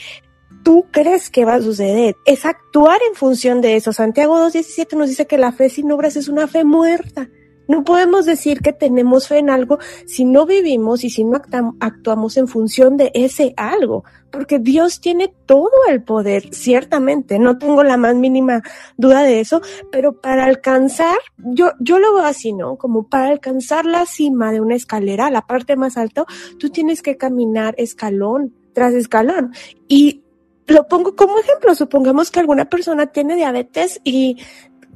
tú crees que va a suceder, es actuar en función de eso. Santiago 2.17 nos dice que la fe sin obras es una fe muerta. No podemos decir que tenemos fe en algo si no vivimos y si no actuamos en función de ese algo, porque Dios tiene todo el poder, ciertamente, no tengo la más mínima duda de eso, pero para alcanzar, yo, yo lo veo así, ¿no? Como para alcanzar la cima de una escalera, la parte más alta, tú tienes que caminar escalón tras escalón. Y lo pongo como ejemplo, supongamos que alguna persona tiene diabetes y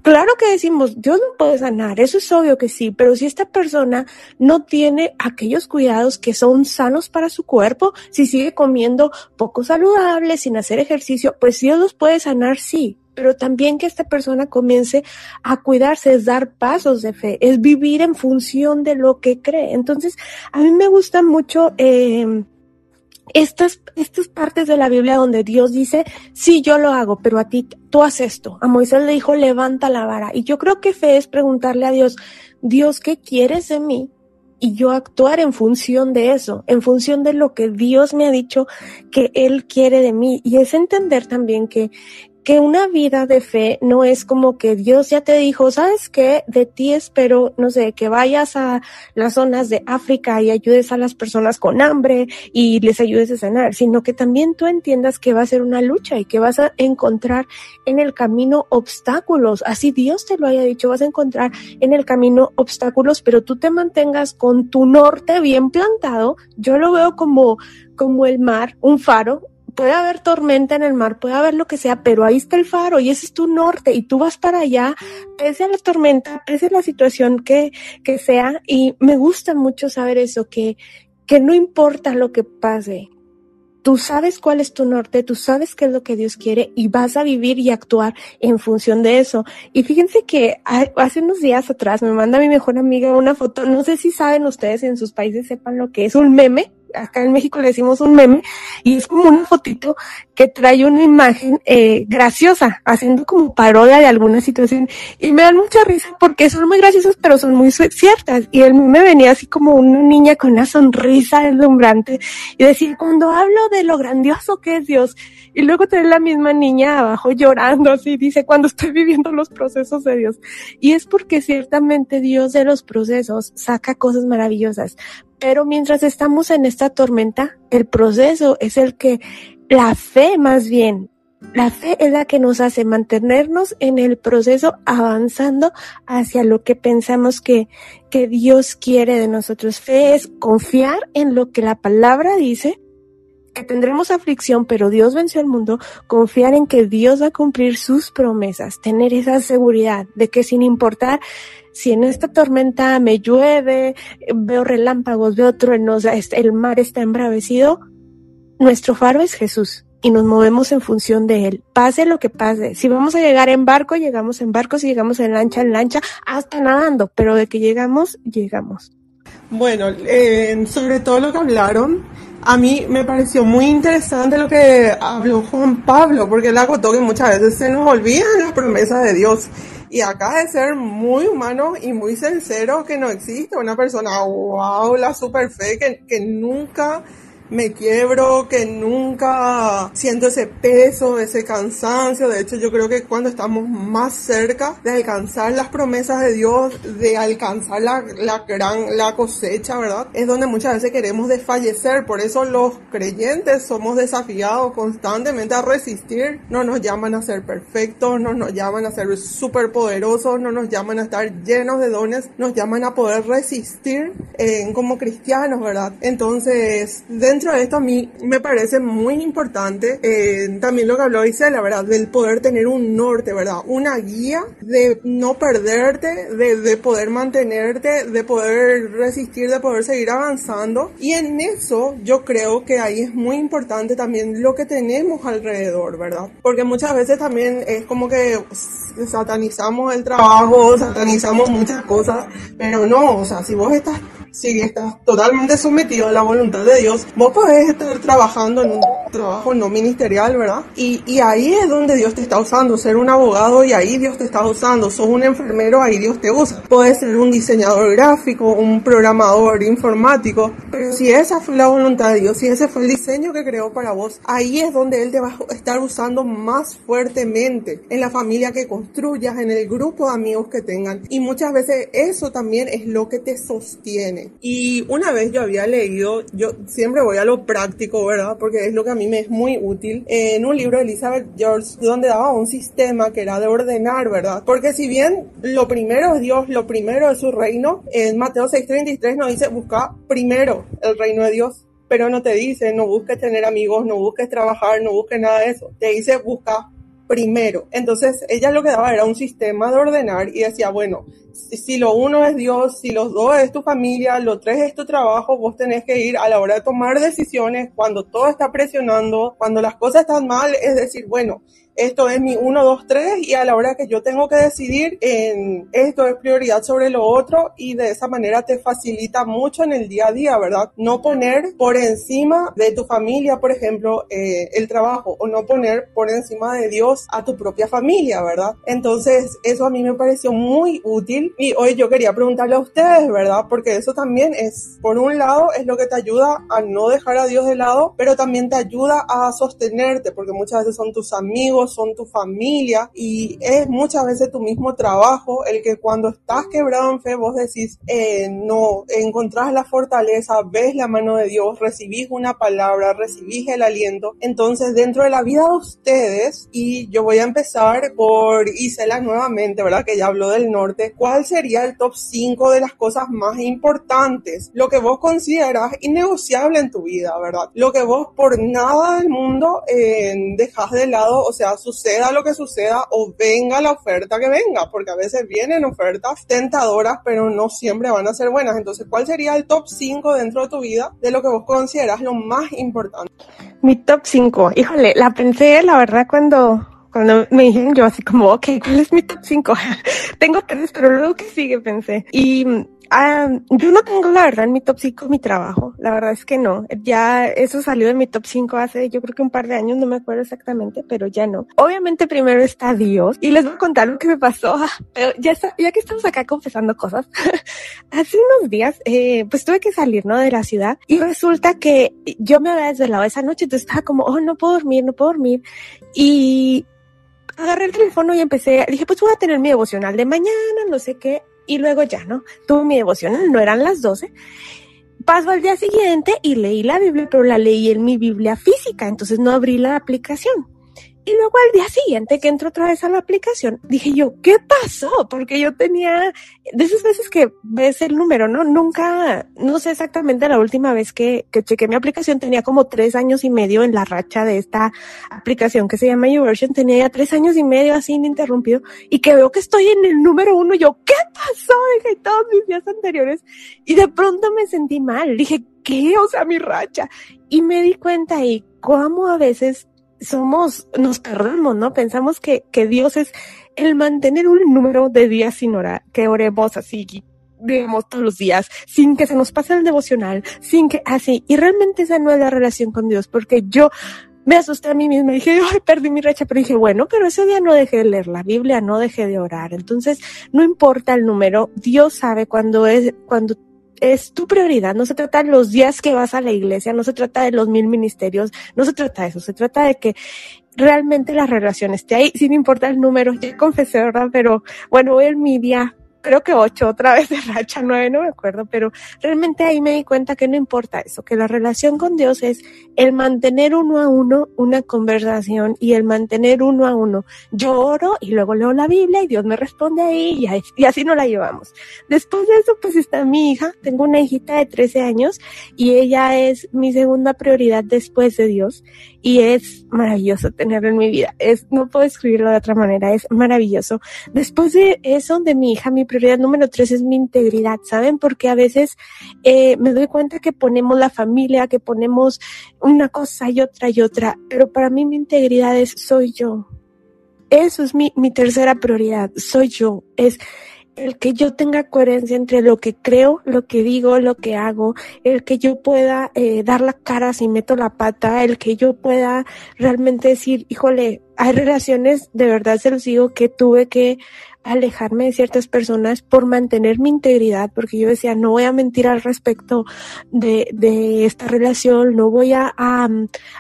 Claro que decimos, Dios no puede sanar, eso es obvio que sí, pero si esta persona no tiene aquellos cuidados que son sanos para su cuerpo, si sigue comiendo poco saludable, sin hacer ejercicio, pues Dios los puede sanar, sí, pero también que esta persona comience a cuidarse, es dar pasos de fe, es vivir en función de lo que cree. Entonces, a mí me gusta mucho eh, estas, estas partes de la Biblia donde Dios dice, sí, yo lo hago, pero a ti, tú haces esto. A Moisés le dijo, levanta la vara. Y yo creo que fe es preguntarle a Dios, Dios, ¿qué quieres de mí? Y yo actuar en función de eso, en función de lo que Dios me ha dicho que Él quiere de mí. Y es entender también que que una vida de fe no es como que Dios ya te dijo, sabes qué, de ti espero, no sé, que vayas a las zonas de África y ayudes a las personas con hambre y les ayudes a sanar, sino que también tú entiendas que va a ser una lucha y que vas a encontrar en el camino obstáculos. Así Dios te lo haya dicho, vas a encontrar en el camino obstáculos, pero tú te mantengas con tu norte bien plantado. Yo lo veo como, como el mar, un faro, puede haber tormenta en el mar, puede haber lo que sea, pero ahí está el faro y ese es tu norte y tú vas para allá, pese a la tormenta, pese a la situación que, que sea. Y me gusta mucho saber eso, que, que no importa lo que pase, tú sabes cuál es tu norte, tú sabes qué es lo que Dios quiere y vas a vivir y actuar en función de eso. Y fíjense que hace unos días atrás me manda mi mejor amiga una foto, no sé si saben ustedes en sus países sepan lo que es un meme, acá en México le decimos un meme, y es como una fotito que trae una imagen eh, graciosa, haciendo como parodia de alguna situación. Y me dan mucha risa porque son muy graciosas, pero son muy ciertas. Y el meme venía así como una niña con una sonrisa deslumbrante y decir, cuando hablo de lo grandioso que es Dios, y luego tener la misma niña abajo llorando, así dice, cuando estoy viviendo los procesos de Dios. Y es porque ciertamente Dios de los procesos saca cosas maravillosas. Pero mientras estamos en esta tormenta, el proceso es el que, la fe más bien, la fe es la que nos hace mantenernos en el proceso avanzando hacia lo que pensamos que, que Dios quiere de nosotros. Fe es confiar en lo que la palabra dice, que tendremos aflicción, pero Dios venció el mundo, confiar en que Dios va a cumplir sus promesas, tener esa seguridad de que sin importar si en esta tormenta me llueve, veo relámpagos, veo truenos, el mar está embravecido, nuestro faro es Jesús y nos movemos en función de él, pase lo que pase. Si vamos a llegar en barco, llegamos en barco, si llegamos en lancha, en lancha, hasta nadando, pero de que llegamos, llegamos. Bueno, eh, sobre todo lo que hablaron, a mí me pareció muy interesante lo que habló Juan Pablo, porque él agotó que muchas veces se nos olvidan las promesas de Dios. Y acá de ser muy humano y muy sincero que no existe una persona, wow, la super fe, que, que nunca me quiebro, que nunca siento ese peso, ese cansancio. De hecho, yo creo que cuando estamos más cerca de alcanzar las promesas de Dios, de alcanzar la, la gran, la cosecha, ¿verdad? Es donde muchas veces queremos desfallecer. Por eso los creyentes somos desafiados constantemente a resistir. No nos llaman a ser perfectos, no nos llaman a ser superpoderosos, no nos llaman a estar llenos de dones, nos llaman a poder resistir como cristianos, ¿verdad? Entonces, de esto a mí me parece muy importante eh, también lo que habló Isela, ¿verdad? Del poder tener un norte, ¿verdad? Una guía de no perderte, de, de poder mantenerte, de poder resistir, de poder seguir avanzando. Y en eso yo creo que ahí es muy importante también lo que tenemos alrededor, ¿verdad? Porque muchas veces también es como que satanizamos el trabajo, satanizamos muchas cosas, pero no, o sea, si vos estás si estás totalmente sometido a la voluntad de Dios, vos podés estar trabajando en un trabajo no ministerial, ¿verdad? Y, y ahí es donde Dios te está usando, ser un abogado y ahí Dios te está usando, sos un enfermero, ahí Dios te usa. Puedes ser un diseñador gráfico, un programador informático, pero si esa fue la voluntad de Dios, si ese fue el diseño que creó para vos, ahí es donde Él te va a estar usando más fuertemente, en la familia que construyas, en el grupo de amigos que tengan. Y muchas veces eso también es lo que te sostiene. Y una vez yo había leído, yo siempre voy a lo práctico, ¿verdad? Porque es lo que a mí me es muy útil, en un libro de Elizabeth George, donde daba un sistema que era de ordenar, ¿verdad? Porque si bien lo primero es Dios, lo primero es su reino, en Mateo 6:33 nos dice, busca primero el reino de Dios pero no te dice, no busques tener amigos, no busques trabajar, no busques nada de eso. Te dice, busca primero. Entonces, ella lo que daba era un sistema de ordenar y decía, bueno, si lo uno es Dios, si los dos es tu familia, lo tres es tu trabajo, vos tenés que ir a la hora de tomar decisiones cuando todo está presionando, cuando las cosas están mal, es decir, bueno, esto es mi 1, 2, 3 y a la hora que yo tengo que decidir en esto es prioridad sobre lo otro y de esa manera te facilita mucho en el día a día, ¿verdad? No poner por encima de tu familia, por ejemplo, eh, el trabajo o no poner por encima de Dios a tu propia familia, ¿verdad? Entonces eso a mí me pareció muy útil y hoy yo quería preguntarle a ustedes, ¿verdad? Porque eso también es, por un lado, es lo que te ayuda a no dejar a Dios de lado, pero también te ayuda a sostenerte porque muchas veces son tus amigos, son tu familia y es muchas veces tu mismo trabajo el que cuando estás quebrado en fe vos decís, eh, no, encontrás la fortaleza, ves la mano de Dios, recibís una palabra, recibís el aliento. Entonces dentro de la vida de ustedes, y yo voy a empezar por Isela nuevamente, ¿verdad? Que ya habló del norte, ¿cuál sería el top 5 de las cosas más importantes? Lo que vos consideras innegociable en tu vida, ¿verdad? Lo que vos por nada del mundo eh, dejas de lado, o sea, suceda lo que suceda o venga la oferta que venga, porque a veces vienen ofertas tentadoras, pero no siempre van a ser buenas. Entonces, ¿cuál sería el top 5 dentro de tu vida de lo que vos consideras lo más importante? Mi top 5, híjole, la pensé, la verdad, cuando cuando me dijeron yo así como, ok, ¿cuál es mi top 5? tengo tres, pero luego que sigue pensé. Y Ah, yo no tengo la verdad en mi top 5 mi trabajo, la verdad es que no. Ya eso salió de mi top 5 hace yo creo que un par de años, no me acuerdo exactamente, pero ya no. Obviamente primero está Dios y les voy a contar lo que me pasó, pero ya, ya que estamos acá confesando cosas, hace unos días eh, pues tuve que salir ¿no? de la ciudad y resulta que yo me había desvelado esa noche, entonces estaba como, oh, no puedo dormir, no puedo dormir y agarré el teléfono y empecé, dije, pues voy a tener mi devocional de mañana, no sé qué, y luego ya, ¿no? Tuve mi devocional, no eran las 12. Paso al día siguiente y leí la Biblia, pero la leí en mi Biblia física, entonces no abrí la aplicación. Y luego al día siguiente que entro otra vez a la aplicación, dije yo, ¿qué pasó? Porque yo tenía, de esas veces que ves el número, ¿no? Nunca, no sé exactamente la última vez que, que chequé mi aplicación, tenía como tres años y medio en la racha de esta aplicación que se llama YouVersion, tenía ya tres años y medio así ininterrumpido y que veo que estoy en el número uno, yo, ¿qué pasó? Dije, todos mis días anteriores y de pronto me sentí mal, dije, ¿qué? O sea, mi racha. Y me di cuenta ahí cómo a veces somos, nos perdemos, ¿no? Pensamos que, que Dios es el mantener un número de días sin orar, que oremos así, digamos, todos los días, sin que se nos pase el devocional, sin que así, y realmente esa no es la relación con Dios, porque yo me asusté a mí misma, dije, ay, perdí mi racha, pero dije, bueno, pero ese día no dejé de leer la Biblia, no dejé de orar, entonces no importa el número, Dios sabe cuando es, cuando es tu prioridad. No se trata de los días que vas a la iglesia, no se trata de los mil ministerios, no se trata de eso, se trata de que realmente la relación esté ahí, sin importar el número. Ya confesé, ¿verdad? Pero bueno, voy en mi día creo que ocho, otra vez de racha, nueve, no me acuerdo, pero realmente ahí me di cuenta que no importa eso, que la relación con Dios es el mantener uno a uno una conversación y el mantener uno a uno. Yo oro y luego leo la Biblia y Dios me responde ahí y, así no la llevamos. Después de eso, pues está mi hija, tengo una hijita de 13 años y ella es mi segunda prioridad después de Dios y es maravilloso tenerlo en mi vida. Es, no puedo escribirlo de otra manera, es maravilloso. Después de eso, de mi hija, mi prioridad número tres es mi integridad, ¿saben? Porque a veces eh, me doy cuenta que ponemos la familia, que ponemos una cosa y otra y otra, pero para mí mi integridad es soy yo. Eso es mi, mi tercera prioridad, soy yo. Es el que yo tenga coherencia entre lo que creo, lo que digo, lo que hago, el que yo pueda eh, dar la cara si meto la pata, el que yo pueda realmente decir, híjole, hay relaciones, de verdad se los digo, que tuve que alejarme de ciertas personas por mantener mi integridad, porque yo decía, no voy a mentir al respecto de, de esta relación, no voy a, a,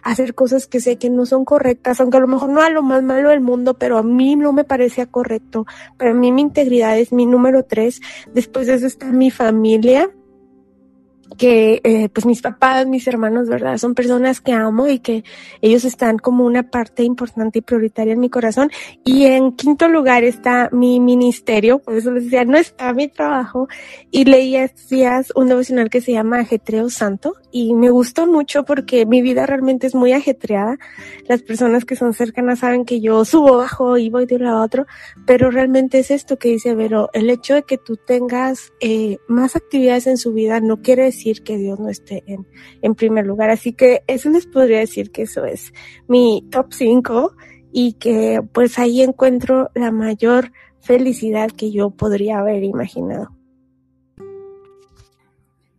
hacer cosas que sé que no son correctas, aunque a lo mejor no a lo más malo del mundo, pero a mí no me parecía correcto. Para mí mi integridad es mi número tres. Después de eso está mi familia, que eh, pues mis papás, mis hermanos, ¿verdad? Son personas que amo y que ellos están como una parte importante y prioritaria en mi corazón. Y en quinto lugar está mi ministerio, por eso les decía, no está mi trabajo. Y leí estos días un devocional que se llama Ajetreo Santo y me gustó mucho porque mi vida realmente es muy ajetreada. Las personas que son cercanas saben que yo subo, bajo y voy de un lado a otro, pero realmente es esto que dice Vero, el hecho de que tú tengas eh, más actividades en su vida no quiere decir que Dios no esté en, en primer lugar. Así que eso les podría decir que eso es mi top 5 y que pues ahí encuentro la mayor felicidad que yo podría haber imaginado.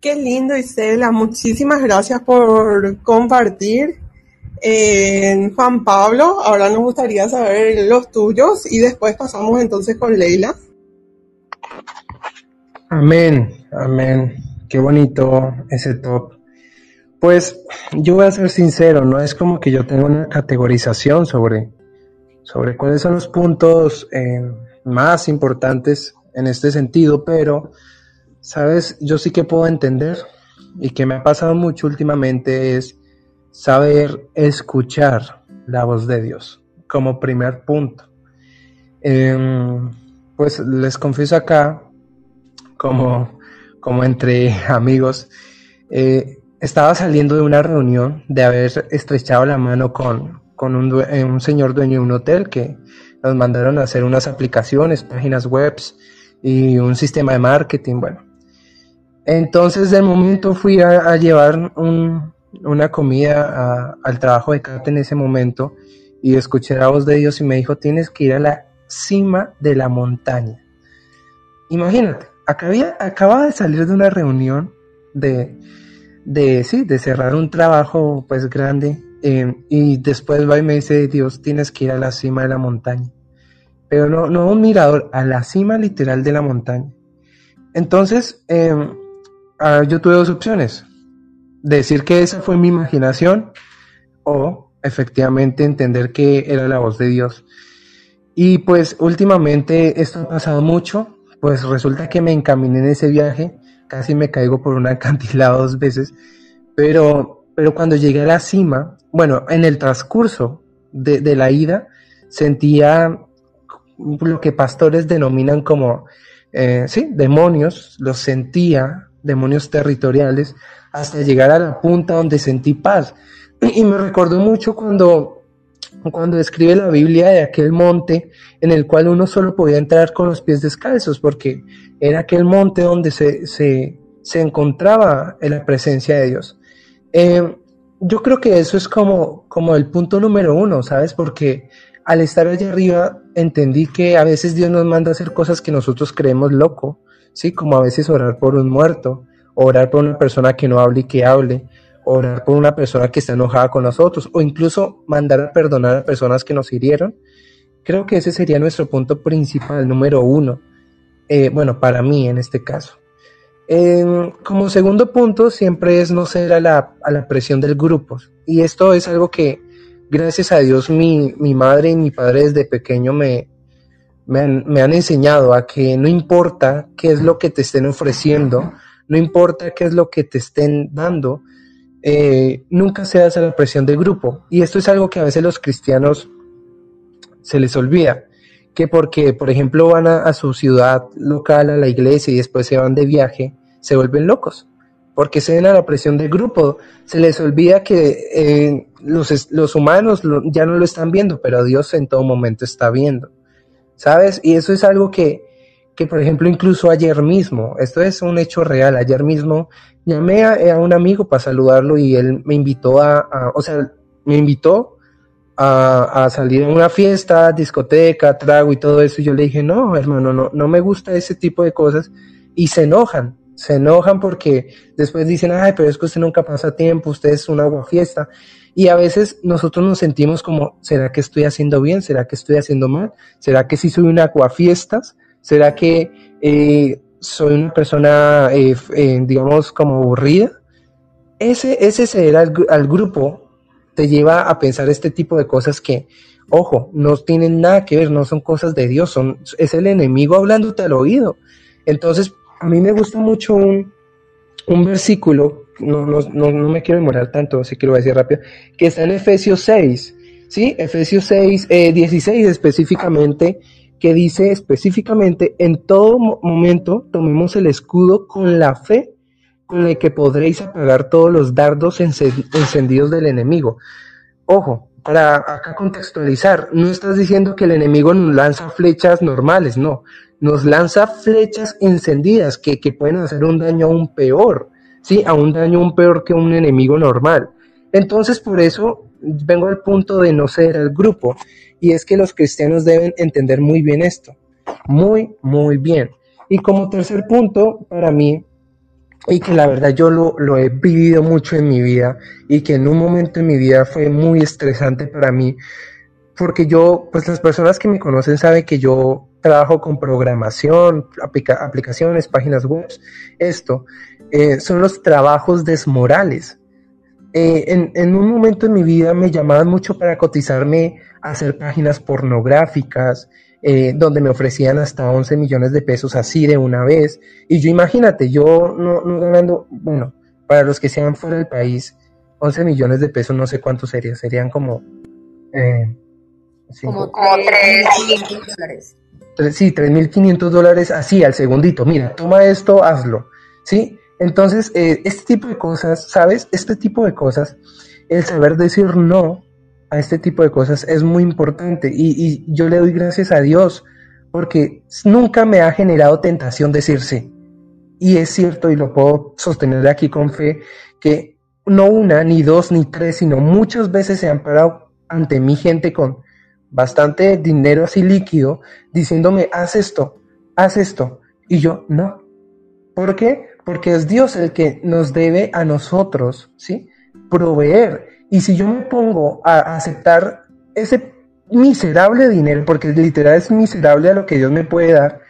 Qué lindo, Isela. Muchísimas gracias por compartir. Eh, Juan Pablo, ahora nos gustaría saber los tuyos y después pasamos entonces con Leila. Amén, amén. Qué bonito ese top. Pues yo voy a ser sincero, no es como que yo tenga una categorización sobre, sobre cuáles son los puntos eh, más importantes en este sentido, pero, sabes, yo sí que puedo entender y que me ha pasado mucho últimamente es saber escuchar la voz de Dios como primer punto. Em, pues les confieso acá, como como entre amigos, eh, estaba saliendo de una reunión de haber estrechado la mano con, con un, eh, un, señor dueño de un hotel que nos mandaron a hacer unas aplicaciones, páginas web y un sistema de marketing. Bueno, entonces de momento fui a, llevar un, una comida al trabajo de Kate en ese momento y escuché la voz de Dios y me dijo, tienes que ir a la cima de la montaña. Imagínate, acababa de salir de una reunión de, de, sí, de cerrar un trabajo pues grande eh, y después va y me dice, Dios, tienes que ir a la cima de la montaña. Pero no, no un mirador, a la cima literal de la montaña. Entonces, em, ah, yo tuve dos opciones. Decir que esa fue mi imaginación o efectivamente entender que era la voz de Dios. Y pues últimamente esto ha pasado mucho pues resulta que me encaminé en ese viaje, casi me caigo por un acantilado dos veces, pero, pero cuando llegué a la cima, bueno, en el transcurso de, la ida, sentía lo que pastores denominan como, eh, sí, demonios, los sentía, demonios territoriales, hasta llegar a la punta donde sentí paz. Y me recordó mucho cuando cuando describe la Biblia de aquel monte en el cual uno solo podía entrar con los pies descalzos, porque era aquel monte donde se, se, se encontraba en la presencia de Dios. Eh, yo creo que eso es como, como el punto número uno, ¿sabes? Porque al estar allá arriba entendí que a veces Dios nos manda a hacer cosas que nosotros creemos loco, ¿sí? Como a veces orar por un muerto, orar por una persona que no hable y que hable, orar por una persona que está enojada con nosotros o incluso mandar a perdonar a personas que nos hirieron. Creo que ese sería nuestro punto principal, número uno. Eh, bueno, para mí en este caso. Eh, como segundo punto, siempre es no ceder a la, a la presión del grupo. Y esto es algo que, gracias a Dios, mi, mi madre y mi padre desde pequeño me, me han, me han enseñado a que no importa qué es lo que te estén ofreciendo, no importa qué es lo que te estén dando, eh, nunca cedas a la presión del grupo. Y esto es algo que a veces los cristianos se les olvida, que porque, por ejemplo, van a, su ciudad local, a la iglesia y después se van de viaje, se vuelven locos, porque se ven a la presión del grupo. Se les olvida que eh, los, los, humanos ya no lo están viendo, pero Dios en todo momento está viendo. ¿Sabes? Y eso es algo que, que, por ejemplo, incluso ayer mismo, esto es un hecho real, ayer mismo llamé a, un amigo para saludarlo y él me invitó a, o sea, me invitó a, a, salir a una fiesta, discoteca, trago y todo eso. Y yo le dije, no, hermano, no, no me gusta ese tipo de cosas. Y se enojan, se enojan porque después dicen, ay, pero es que usted nunca pasa tiempo, usted es una agua fiesta. Y a veces nosotros nos sentimos como, ¿será que estoy haciendo bien? ¿Será que estoy haciendo mal? ¿Será que sí soy una aguafiestas? ¿Será que eh, soy una persona, eh, eh, digamos, como aburrida? Ese, ese ceder al, grupo te lleva a pensar este tipo de cosas que, ojo, no tienen nada que ver, no son cosas de Dios, son, es el enemigo hablándote al oído. Entonces, a mí me gusta mucho un, un versículo, no, no, no, no, me quiero demorar tanto, así que lo voy a decir rápido, que está en Efesios 6, ¿sí? Efesios 6, eh, 16 específicamente, que dice específicamente, en todo momento tomemos el escudo con la fe con el que podréis apagar todos los dardos encendidos del enemigo. Ojo, para acá contextualizar, no estás diciendo que el enemigo nos lanza flechas normales, no, nos lanza flechas encendidas que, que pueden hacer un daño aún peor, ¿sí? A un daño aún peor que un enemigo normal. Entonces, por eso vengo al punto de no ser el grupo, y es que los cristianos deben entender muy bien esto, muy, muy bien. Y como tercer punto, para mí, y que la verdad yo lo, he vivido mucho en mi vida y que en un momento en mi vida fue muy estresante para mí porque yo, pues las personas que me conocen saben que yo trabajo con programación, aplica aplicaciones, páginas web, esto, eh, son los trabajos desmorales. Eh, en, en, un momento en mi vida me llamaban mucho para cotizarme a hacer páginas pornográficas, eh, donde me ofrecían hasta 11 millones de pesos así de una vez. Y yo imagínate, yo no, no ganando, bueno, para los que sean fuera del país, 11 millones de pesos no sé cuánto sería, serían como... Eh, como 3.500 dólares. Sí, 3.500 dólares así al segundito. Mira, toma esto, hazlo. ¿Sí? Entonces, eh, este tipo de cosas, ¿sabes? Este tipo de cosas, el saber decir no a este tipo de cosas es muy importante y, yo le doy gracias a Dios porque nunca me ha generado tentación decir sí. Y es cierto y lo puedo sostener aquí con fe que no una, ni dos, ni tres, sino muchas veces se han parado ante mi gente con bastante dinero así líquido diciéndome haz esto, haz esto. Y yo no. ¿Por qué? Porque es Dios el que nos debe a nosotros, ¿sí? Proveer. Y si yo me pongo a aceptar ese miserable dinero, porque literal es miserable a lo que Dios me puede dar,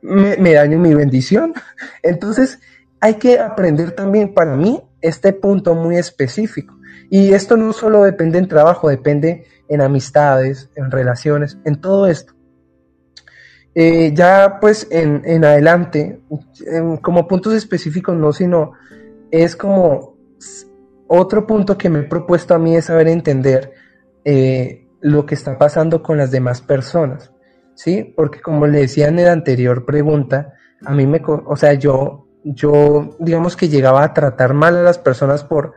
me, me daño mi bendición. Entonces, hay que aprender también para mí este punto muy específico. Y esto no solo depende en trabajo, depende en amistades, en relaciones, en todo esto. Eh, ya pues en, adelante, como puntos específicos no, sino es como otro punto que me he propuesto a mí es saber entender eh, lo que está pasando con las demás personas, ¿sí? Porque como le decía en la anterior pregunta, a mí me, o sea, yo, yo, digamos que llegaba a tratar mal a las personas por,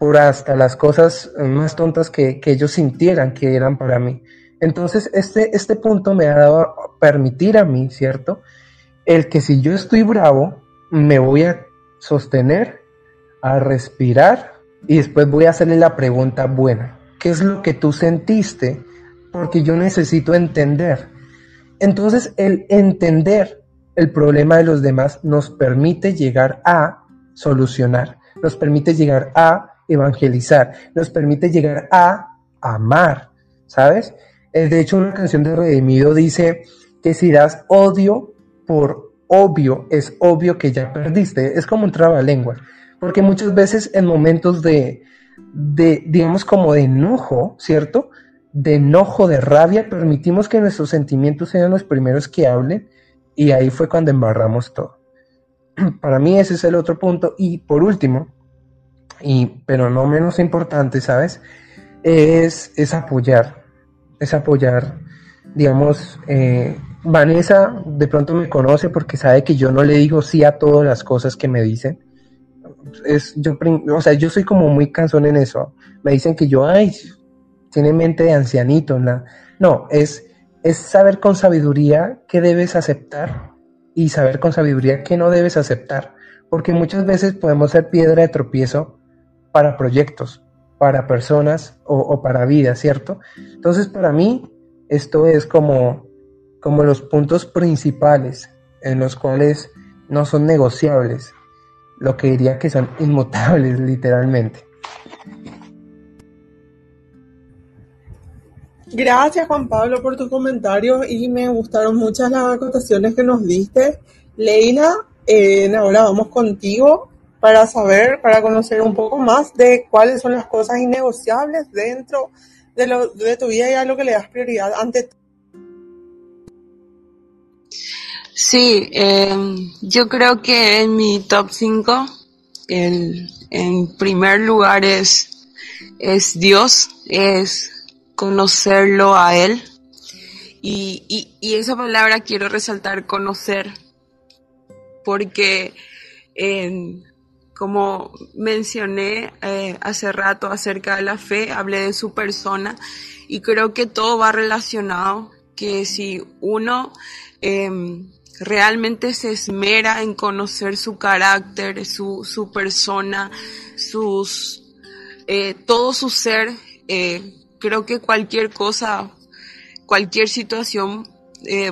por hasta las cosas más tontas que, que ellos sintieran que eran para mí. Entonces, este, este punto me ha dado permitir a mí, ¿cierto? El que si yo estoy bravo, me voy a sostener a respirar y después voy a hacerle la pregunta buena. ¿Qué es lo que tú sentiste? Porque yo necesito entender. Entonces el entender el problema de los demás nos permite llegar a solucionar, nos permite llegar a evangelizar, nos permite llegar a amar, ¿sabes? Eh, de hecho, una canción de Redimido dice que si das odio por obvio, es obvio que ya perdiste. Es como un trabalengua. Porque muchas veces en momentos de, de, digamos, como de enojo, ¿cierto? De enojo, de rabia, permitimos que nuestros sentimientos sean los primeros que hablen y ahí fue cuando embarramos todo. Para mí ese es el otro punto. Y por último, y, pero no menos importante, ¿sabes? Es, es apoyar, es apoyar, digamos, eh, Vanessa de pronto me conoce porque sabe que yo no le digo sí a todas las cosas que me dicen. Es, yo, o sea, yo soy como muy cansón en eso. Me dicen que yo, ay, tiene mente de ancianito. ¿no? no, es, es saber con sabiduría qué debes aceptar y saber con sabiduría qué no debes aceptar. Porque muchas veces podemos ser piedra de tropiezo para proyectos, para personas o, para vida, ¿cierto? Entonces, para mí, esto es como como los puntos principales en los cuales no son negociables, lo que diría que son inmutables literalmente. Gracias Juan Pablo por tus comentarios y me gustaron muchas las acotaciones que nos diste. Leila, eh, ahora vamos contigo para saber, para conocer un poco más de cuáles son las cosas innegociables dentro de, lo, de tu vida y a lo que le das prioridad ante Sí, eh, yo creo que en mi top 5, el, en primer lugar es, es Dios, es conocerlo a Él. Y, y, y esa palabra quiero resaltar, conocer, porque como mencioné eh, hace rato acerca de la fe, hablé de su persona y creo que todo va relacionado, que si uno eh, realmente se esmera en conocer su carácter, su, su persona, sus, eh, todo su ser. Eh, creo que cualquier cosa, cualquier situación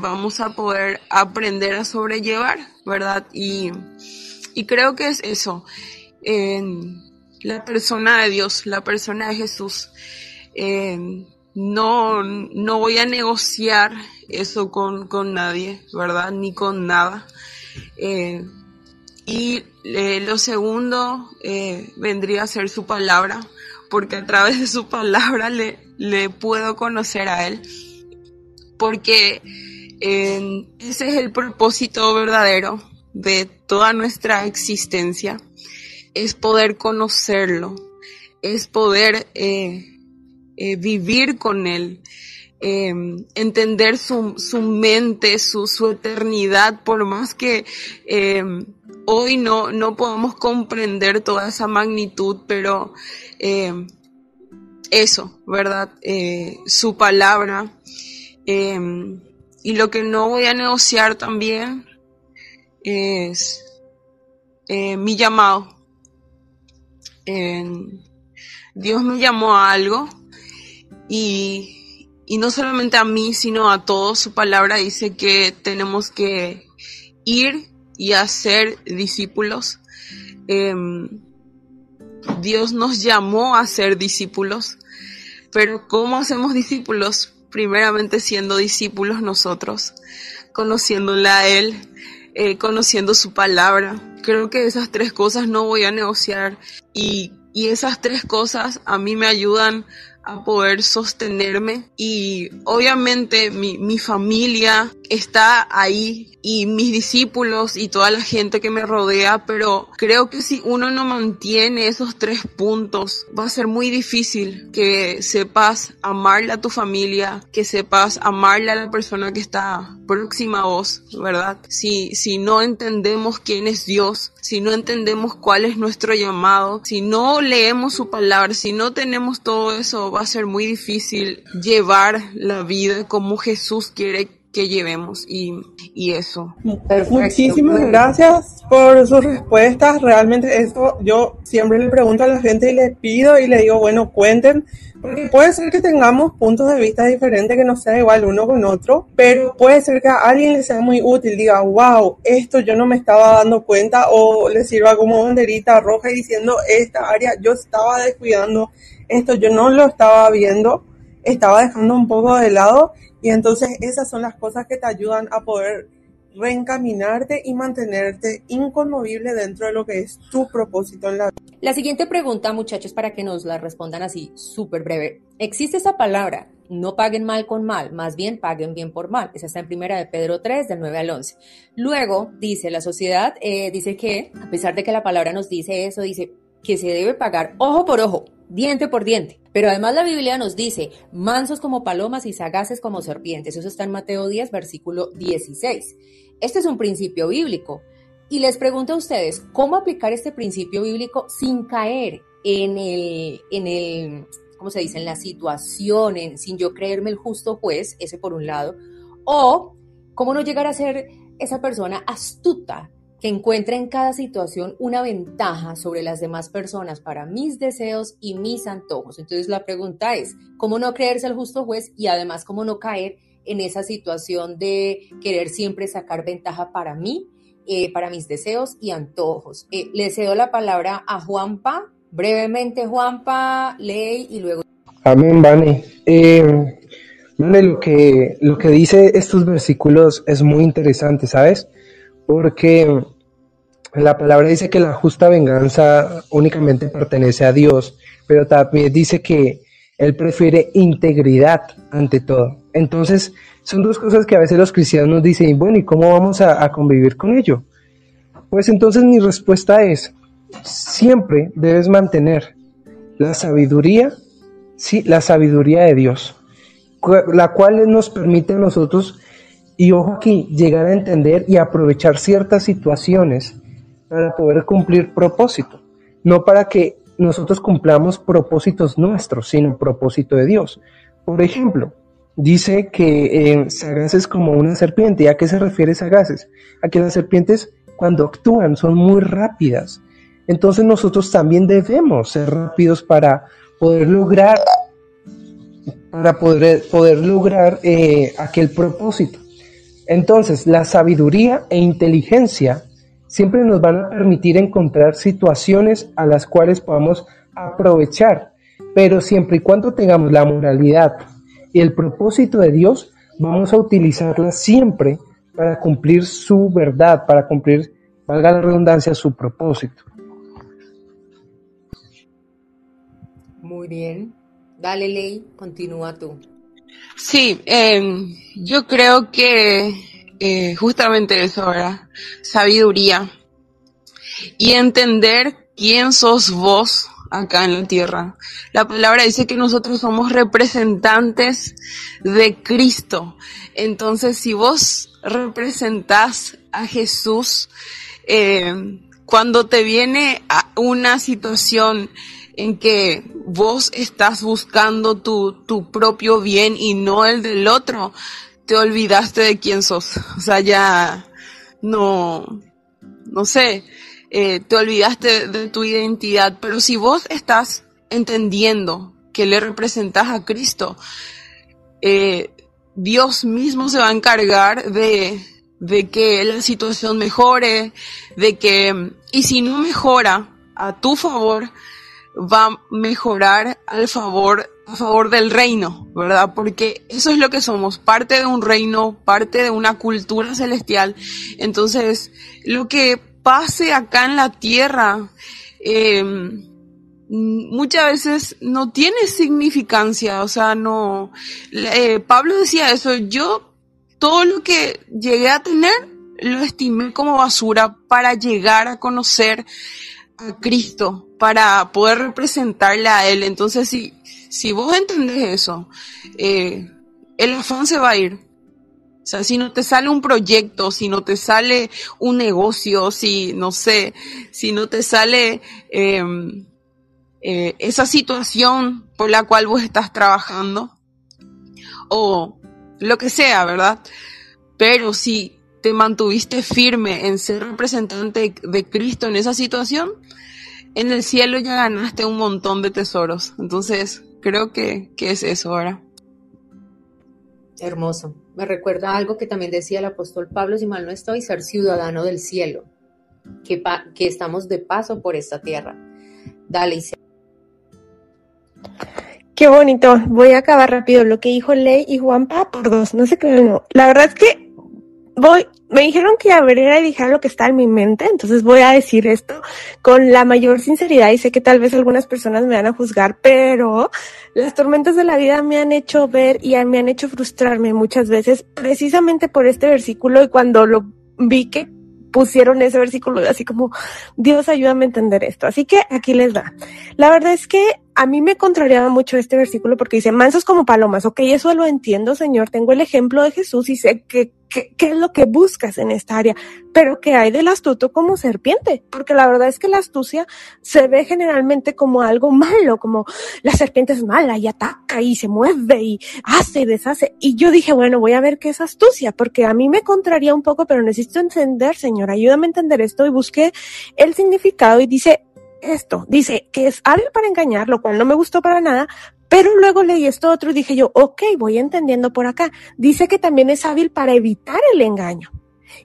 vamos a poder aprender a sobrellevar, ¿verdad? Y, y creo que es eso. la persona de Dios, la persona de Jesús. no, no voy a negociar eso con, con nadie, ¿verdad? Ni con nada. Eh, y eh, lo segundo eh, vendría a ser su palabra, porque a través de su palabra le, le puedo conocer a Él, porque ese es el propósito verdadero de toda nuestra existencia, es poder conocerlo, es poder vivir con Él, eh, entender su, su mente, su, su, eternidad, por más que eh, hoy no, no podamos comprender toda esa magnitud, pero eh, eso, ¿verdad? Eh, su palabra. Y lo que no voy a negociar también es eh, mi llamado. Dios me llamó a algo y y no solamente a mí, sino a todos, su palabra dice que tenemos que ir y hacer discípulos. Em, Dios nos llamó a ser discípulos, pero ¿cómo hacemos discípulos? Primeramente siendo discípulos nosotros, conociéndole a Él, eh, conociendo su palabra. Creo que esas tres cosas no voy a negociar y, y esas tres cosas a mí me ayudan a poder sostenerme y obviamente mi, mi, familia está ahí y mis discípulos y toda la gente que me rodea, pero creo que si uno no mantiene esos tres puntos va a ser muy difícil que sepas amarle a tu familia, que sepas amarle a la persona que está próxima a vos, ¿verdad? Si, si no entendemos quién es Dios, si no entendemos cuál es nuestro llamado, si no leemos su palabra, si no tenemos todo eso, va a ser muy difícil llevar la vida como Jesús quiere que llevemos y, y eso. Muchísimas gracias por sus respuestas. Realmente eso yo siempre le pregunto a la gente y le pido y le digo, bueno, cuenten, porque puede ser que tengamos puntos de vista diferentes que no sea igual uno con otro, pero puede ser que a alguien le sea muy útil, diga, wow, esto yo no me estaba dando cuenta o le sirva como banderita roja diciendo, esta área yo estaba descuidando esto yo no lo estaba viendo, estaba dejando un poco de lado y entonces esas son las cosas que te ayudan a poder reencaminarte y mantenerte inconmovible dentro de lo que es tu propósito en la vida. La siguiente pregunta, muchachos, para que nos la respondan así, súper breve. ¿Existe esa palabra? No paguen mal con mal, más bien paguen bien por mal. Esa está en primera de Pedro 3, del 9 al 11. Luego, dice, la sociedad eh, dice que, a pesar de que la palabra nos dice eso, dice que se debe pagar ojo por ojo, diente por diente. Pero además la Biblia nos dice, mansos como palomas y sagaces como serpientes. Eso está en Mateo 10, versículo 16. Este es un principio bíblico. Y les pregunto a ustedes, ¿cómo aplicar este principio bíblico sin caer en el, en el, ¿cómo se dice? En la situación, sin yo creerme el justo juez, ese por un lado. O, ¿cómo no llegar a ser esa persona astuta que encuentra en cada situación una ventaja sobre las demás personas para mis deseos y mis antojos. Entonces la pregunta es, ¿cómo no creerse el justo juez y además cómo no caer en esa situación de querer siempre sacar ventaja para mí, eh, para mis deseos y antojos? Eh, le cedo la palabra a Juanpa, brevemente Juanpa, ley y luego... Amén, Vane. Eh, lo que, lo que dice estos versículos es muy interesante, ¿sabes? Porque la palabra dice que la justa venganza únicamente pertenece a Dios, pero también dice que Él prefiere integridad ante todo. Entonces, son dos cosas que a veces los cristianos nos dicen, bueno, ¿y cómo vamos a, convivir con ello? Pues entonces mi respuesta es, siempre debes mantener la sabiduría, sí, la sabiduría de Dios, la cual nos permite a nosotros y ojo aquí, llegar a entender y aprovechar ciertas situaciones para poder cumplir propósito. No para que nosotros cumplamos propósitos nuestros, sino propósito de Dios. Por ejemplo, dice que eh, Sagaz es como una serpiente. ¿Y a qué se refiere Sagaces? A que las serpientes cuando actúan son muy rápidas. Entonces nosotros también debemos ser rápidos para poder lograr para poder, poder lograr eh, aquel propósito. Entonces, la sabiduría e inteligencia siempre nos van a permitir encontrar situaciones a las cuales podamos aprovechar, pero siempre y cuando tengamos la moralidad y el propósito de Dios, vamos a utilizarlas siempre para cumplir su verdad, para cumplir, valga la redundancia, su propósito. Muy bien. Dale, Ley, continúa tú. Sí, em, yo creo que eh, justamente eso, ¿verdad? Sabiduría. Y entender quién sos vos acá en la tierra. La palabra dice que nosotros somos representantes de Cristo. Entonces, si vos representás a Jesús, eh, cuando te viene a una situación en que vos estás buscando tu, tu propio bien y no el del otro, te olvidaste de quién sos. O sea, ya no, no sé, eh, te olvidaste de tu identidad. Pero si vos estás entendiendo que le representas a Cristo, eh, Dios mismo se va a encargar de, de que la situación mejore, de que, y si no mejora a tu favor, va a mejorar al favor, a favor del reino, ¿verdad? Porque eso es lo que somos, parte de un reino, parte de una cultura celestial. Entonces, lo que pase acá en la tierra, eh, muchas veces no tiene significancia, o sea, no, eh, Pablo decía eso, yo todo lo que llegué a tener lo estimé como basura para llegar a conocer a Cristo para poder representarle a Él. Entonces, si, si vos entendés eso, eh, el afán se va a ir. O sea, si no te sale un proyecto, si no te sale un negocio, si no sé, si no te sale em, eh, esa situación por la cual vos estás trabajando, o lo que sea, ¿verdad? Pero si te mantuviste firme en ser representante de Cristo en esa situación, en el cielo ya ganaste un montón de tesoros. Entonces, creo que, es eso ahora. Hermoso. Me recuerda algo que también decía el apóstol Pablo, si mal no estoy, ser ciudadano del cielo, que, que estamos de paso por esta tierra. Dale, Qué bonito. Voy a acabar rápido lo que dijo Ley y Juanpa por dos. No sé qué. No. La verdad es que voy, me dijeron que abriera y dijera lo que está en mi mente, entonces voy a decir esto con la mayor sinceridad y sé que tal vez algunas personas me van a juzgar, pero las tormentas de la vida me han hecho ver y me han hecho frustrarme muchas veces precisamente por este versículo y cuando lo vi que pusieron ese versículo así como, Dios ayúdame a entender esto. Así que aquí les da. La verdad es que a mí me contrariaba mucho este versículo porque dice, mansos como palomas, ok, eso lo entiendo, Señor, tengo el ejemplo de Jesús y sé que, qué es lo que buscas en esta área, pero que hay del astuto como serpiente, porque la verdad es que la astucia se ve generalmente como algo malo, como la serpiente es mala y ataca y se mueve y hace y deshace. Y yo dije, bueno, voy a ver qué es astucia, porque a mí me contraría un poco, pero necesito entender, Señor, ayúdame a entender esto y busqué el significado y dice, esto. Dice que es hábil para engañar, lo cual no me gustó para nada, pero luego leí esto otro y dije yo, ok, voy entendiendo por acá. Dice que también es hábil para evitar el engaño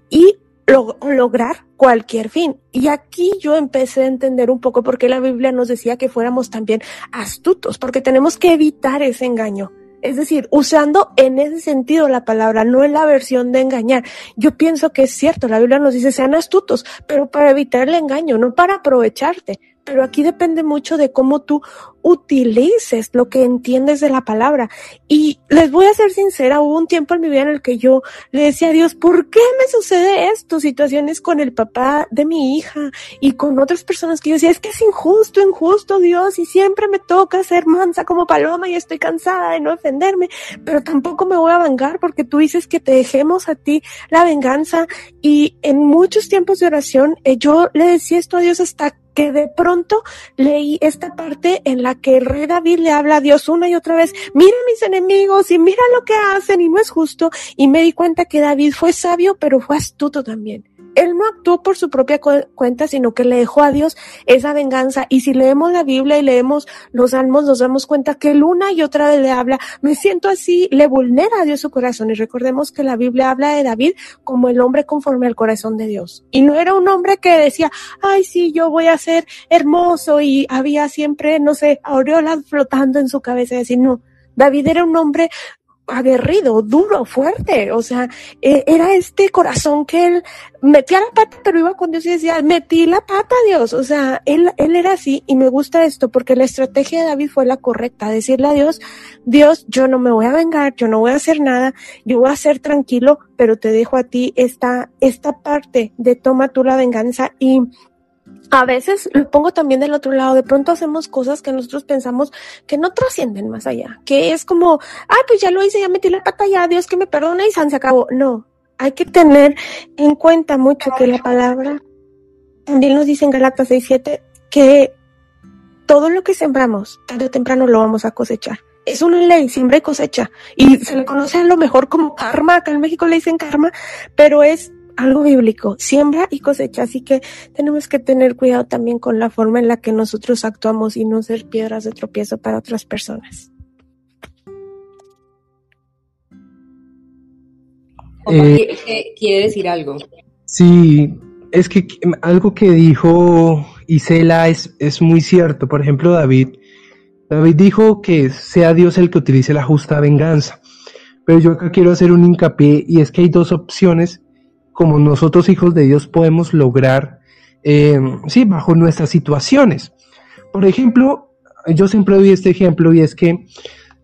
y lograr cualquier fin. Y aquí yo empecé a entender un poco por qué la Biblia nos decía que fuéramos también astutos, porque tenemos que evitar ese engaño. Es decir, usando en ese sentido la palabra, no en la versión de engañar. Yo pienso que es cierto, la Biblia nos dice sean astutos, pero para evitar el engaño, no para aprovecharte. Pero aquí depende mucho de cómo tú utilices lo que entiendes de la palabra. Y les voy a ser sincera, hubo un tiempo en mi vida en el que yo le decía a Dios, ¿por qué me sucede esto? Situaciones con el papá de mi hija y con otras personas que yo decía, es que es injusto, injusto Dios, y siempre me toca ser mansa como paloma y estoy cansada de no defenderme, pero tampoco me voy a vengar porque tú dices que te dejemos a ti la venganza. Y en muchos tiempos de oración, eh, yo le decía esto a Dios hasta que de pronto leí esta parte en la que el rey David le habla a Dios una y otra vez, mira mis enemigos y mira lo que hacen y no es justo. Y me di cuenta que David fue sabio, pero fue astuto también él no actuó por su propia cuenta, sino que le dejó a Dios esa venganza. Y si leemos la Biblia y leemos los salmos, nos damos cuenta que él una y otra vez le habla, me siento así, le vulnera a Dios su corazón. Y recordemos que la Biblia habla de David como el hombre conforme al corazón de Dios. Y no era un hombre que decía, ay, sí, yo voy a ser hermoso y había siempre, no sé, aureolas flotando en su cabeza y no. David era un hombre aguerrido, duro, fuerte. O sea, e, era este corazón que él metía la pata, pero iba con Dios y decía, metí la pata, Dios. O sea, él, él era así y me gusta esto porque la estrategia de David fue la correcta. Decirle a Dios, Dios, yo no me voy a vengar, yo no voy a hacer nada, yo voy a ser tranquilo, pero te dejo a ti esta, esta parte de toma tú la venganza y a veces lo pongo también del otro lado, de pronto hacemos cosas que nosotros pensamos que no trascienden más allá, que es como, ay, pues ya lo hice, ya metí la pata, ya Dios que me perdone y se acabó. No, hay que tener en cuenta mucho que la palabra también nos dice en Galatas 6.7 que todo lo que sembramos, tarde o temprano lo vamos a cosechar. Es una ley, siembra y cosecha. Y se le conoce a lo mejor como karma, acá en México le dicen karma, pero es algo bíblico, siembra y cosecha, así que tenemos que tener cuidado también con la forma en la que nosotros actuamos y no ser piedras de tropiezo para otras personas. Eh, ¿Quiere decir algo? Sí, es que algo que dijo Isela es, es muy cierto. Por ejemplo, David, David dijo que sea Dios el que utilice la justa venganza. Pero yo acá quiero hacer un hincapié y es que hay dos opciones como nosotros hijos de Dios podemos lograr, eh, sí, bajo nuestras situaciones. Por ejemplo, yo siempre doy este ejemplo y es que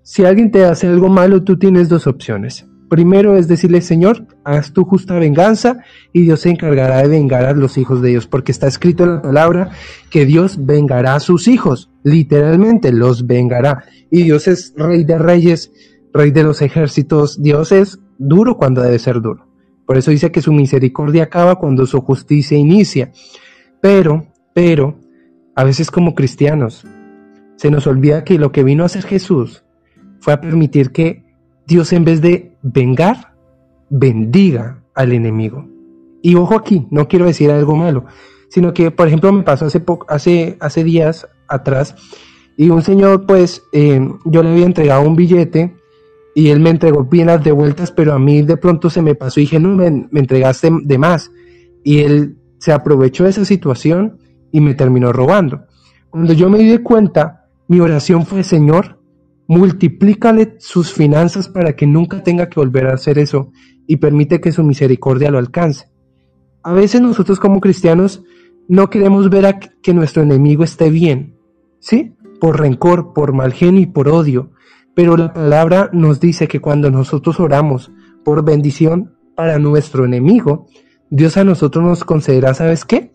si alguien te hace algo malo, tú tienes dos opciones. Primero es decirle, Señor, haz tu justa venganza y Dios se encargará de vengar a los hijos de Dios, porque está escrito en la palabra que Dios vengará a sus hijos, literalmente los vengará. Y Dios es rey de reyes, rey de los ejércitos, Dios es duro cuando debe ser duro. Por eso dice que su misericordia acaba cuando su justicia inicia. Pero, pero, a veces como cristianos, se nos olvida que lo que vino a hacer Jesús fue a permitir que Dios en vez de vengar, bendiga al enemigo. Y ojo aquí, no quiero decir algo malo, sino que, por ejemplo, me pasó hace, hace, hace días atrás y un señor, pues, eh, yo le había entregado un billete y él me entregó bien las de vueltas, pero a mí de pronto se me pasó y dije, no, me, me entregaste de más. Y él se aprovechó de esa situación y me terminó robando. Cuando yo me di cuenta, mi oración fue, Señor, multiplícale sus finanzas para que nunca tenga que volver a hacer eso. y permite que su misericordia lo alcance. A veces nosotros como cristianos no queremos ver a que nuestro enemigo esté bien, ¿sí? Por rencor, por mal genio y por odio. Pero la palabra nos dice que cuando nosotros oramos por bendición para nuestro enemigo, Dios a nosotros nos concederá, ¿sabes qué?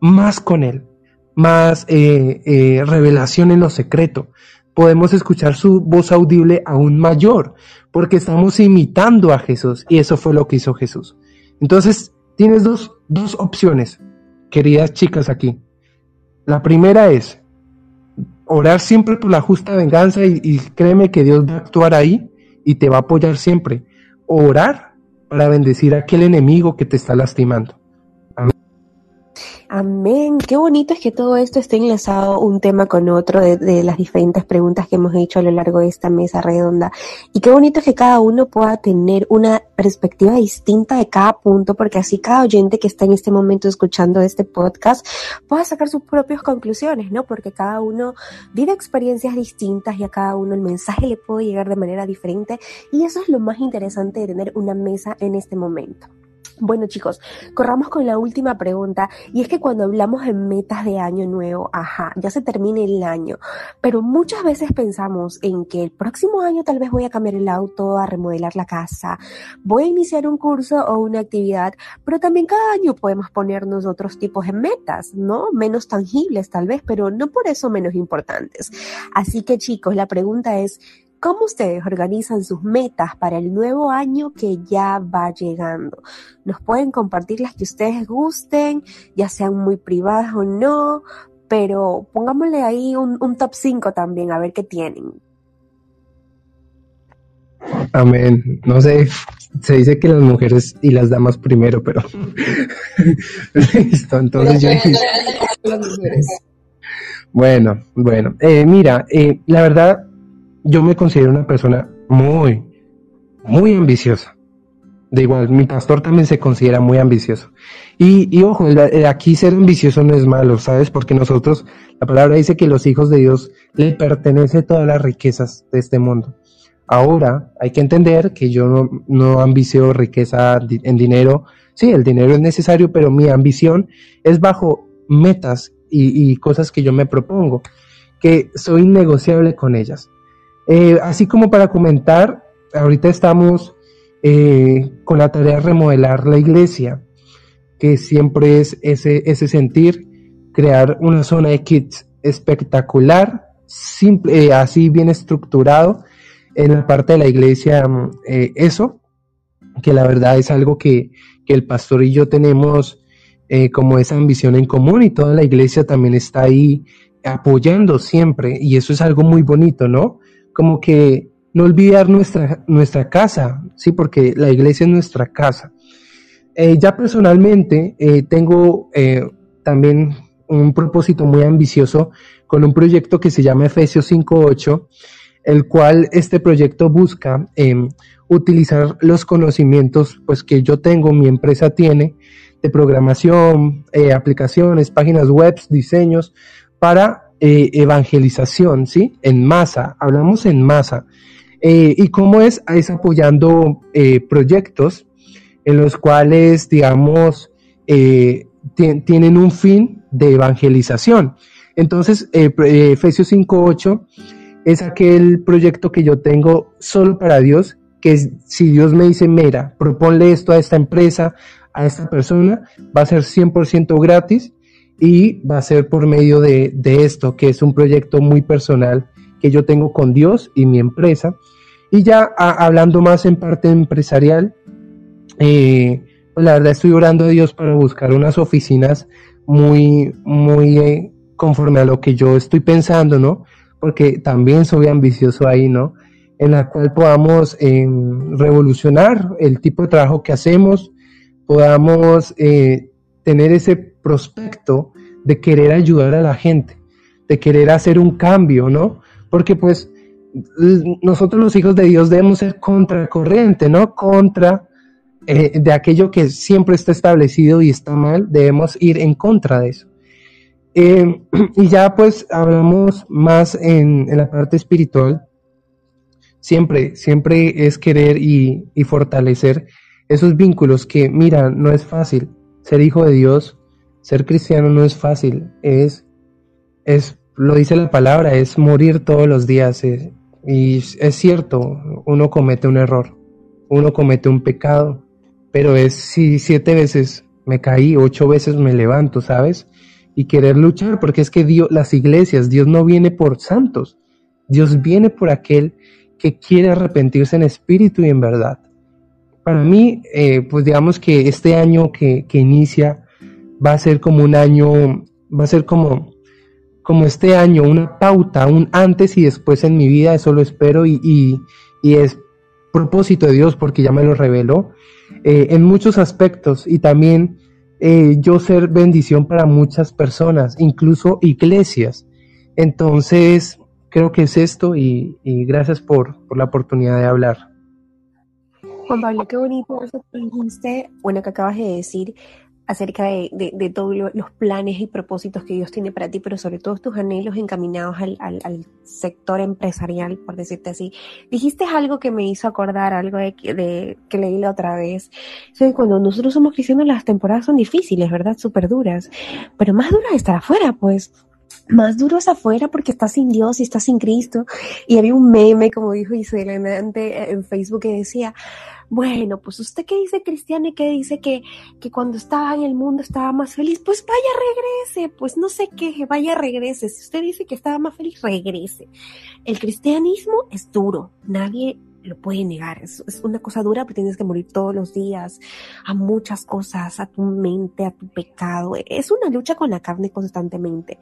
Más con Él, más eh, eh, revelación en lo secreto. Podemos escuchar su voz audible aún mayor, porque estamos imitando a Jesús y eso fue lo que hizo Jesús. Entonces, tienes dos, dos opciones, queridas chicas aquí. La primera es orar siempre por la justa venganza y, créeme que Dios va a actuar ahí y te va a apoyar siempre. Orar para bendecir a aquel enemigo que te está lastimando. Amén. Qué bonito es que todo esto esté enlazado un tema con otro de, las diferentes preguntas que hemos hecho a lo largo de esta mesa redonda. Y qué bonito es que cada uno pueda tener una perspectiva distinta de cada punto, porque así cada oyente que está en este momento escuchando este podcast pueda sacar sus propias conclusiones, ¿no? Porque cada uno vive experiencias distintas y a cada uno el mensaje le puede llegar de manera diferente. Y eso es lo más interesante de tener una mesa en este momento. Bueno chicos, corramos con la última pregunta y es que cuando hablamos en metas de año nuevo, ajá, ya se termina el año, pero muchas veces pensamos en que el próximo año tal vez voy a cambiar el auto, a remodelar la casa, voy a iniciar un curso o una actividad, pero también cada año podemos ponernos otros tipos de metas, ¿no? Menos tangibles tal vez, pero no por eso menos importantes. Así que chicos, la pregunta es, cómo ustedes organizan sus metas para el nuevo año que ya va llegando. Nos pueden compartir las que ustedes gusten, ya sean muy privadas o no, pero pongámosle ahí un, un top 5 también, a ver qué tienen. Amén. No sé, se dice que las mujeres y las damas primero, pero listo. Entonces yo dije, bueno, bueno, eh, mira, eh, la verdad yo me considero una persona muy, muy ambiciosa. De igual, mi pastor también se considera muy ambicioso. Y, y ojo, aquí ser ambicioso no es malo, ¿sabes? Porque nosotros, la palabra dice que los hijos de Dios le pertenece todas las riquezas de este mundo. Ahora, hay que entender que yo no, no ambicio riqueza en dinero. Sí, el dinero es necesario, pero mi ambición es bajo metas y, y cosas que yo me propongo, que soy innegociable con ellas. Eh, así como para comentar, ahorita estamos eh, con la tarea de remodelar la iglesia, que siempre es ese, ese sentir, crear una zona de kits espectacular, simple, eh, así bien estructurado en la parte de la iglesia, eh, eso, que la verdad es algo que, que el pastor y yo tenemos como esa ambición en común y toda la iglesia también está ahí apoyando siempre y eso es algo muy bonito, ¿no? Como que no olvidar nuestra, nuestra casa, sí, porque la iglesia es nuestra casa. Eh, ya personalmente eh, tengo eh, también un propósito muy ambicioso con un proyecto que se llama Efesios 5.8, el cual este proyecto busca utilizar los conocimientos pues, que yo tengo, mi empresa tiene, de programación, aplicaciones, páginas web, diseños, para eh, evangelización, ¿sí? En masa, hablamos en masa. Eh, ¿Y cómo es? Es apoyando eh, proyectos en los cuales, digamos, tienen un fin de evangelización. Entonces, Efesios 5.8 es aquel proyecto que yo tengo solo para Dios, que si Dios me dice, mira, proponle esto a esta empresa, a esta persona, va a ser 100% gratis y va a ser por medio de, de, esto, que es un proyecto muy personal que yo tengo con Dios y mi empresa. Y ya hablando más en parte empresarial, eh, pues la verdad estoy orando a Dios para buscar unas oficinas muy, muy eh, conforme a lo que yo estoy pensando, ¿no? Porque también soy ambicioso ahí, ¿no? En la cual podamos eh, revolucionar el tipo de trabajo que hacemos, podamos eh, tener ese prospecto de querer ayudar a la gente, de querer hacer un cambio, ¿no? Porque pues nosotros los hijos de Dios debemos ser contracorriente, ¿no? Contra eh, de aquello que siempre está establecido y está mal, debemos ir en contra de eso. Eh, y ya pues hablamos más en, la parte espiritual, siempre, siempre es querer y, y fortalecer esos vínculos que, mira, no es fácil. Ser hijo de Dios, ser cristiano no es fácil. Es, es, lo dice la palabra, es morir todos los días. Y es cierto, uno comete un error, uno comete un pecado, pero es si siete veces me caí, ocho veces me levanto, ¿sabes? Y querer luchar, porque es que Dios, las iglesias, Dios no viene por santos, Dios viene por aquel que quiere arrepentirse en espíritu y en verdad. Para mí, eh, pues digamos que este año que, que, inicia va a ser como un año, va a ser como, como este año, una pauta, un antes y después en mi vida, eso lo espero y, y, es propósito de Dios porque ya me lo reveló eh, en muchos aspectos y también eh, yo ser bendición para muchas personas, incluso iglesias. Entonces, creo que es esto y, y gracias por, por, la oportunidad de hablar. Juan Pablo, qué bonito eso que dijiste, bueno, que acabas de decir acerca de, de, todos los planes y propósitos que Dios tiene para ti, pero sobre todo tus anhelos encaminados al, al, sector empresarial, por decirte así. Dijiste algo que me hizo acordar, algo de, que leí la otra vez. O cuando nosotros somos cristianos, las temporadas son difíciles, ¿verdad? Súper duras. Pero más duras estar afuera, pues más duro es afuera porque estás sin Dios y estás sin Cristo. Y había un meme, como dijo Isabel en Facebook, que decía, bueno, pues usted que dice cristiano y que dice que, que cuando estaba en el mundo estaba más feliz, pues vaya regrese, pues no sé qué, vaya regrese. Si usted dice que estaba más feliz, regrese. El cristianismo es duro, nadie lo puede negar. Es, es, una cosa dura, pero tienes que morir todos los días a muchas cosas, a tu mente, a tu pecado. Es una lucha con la carne constantemente,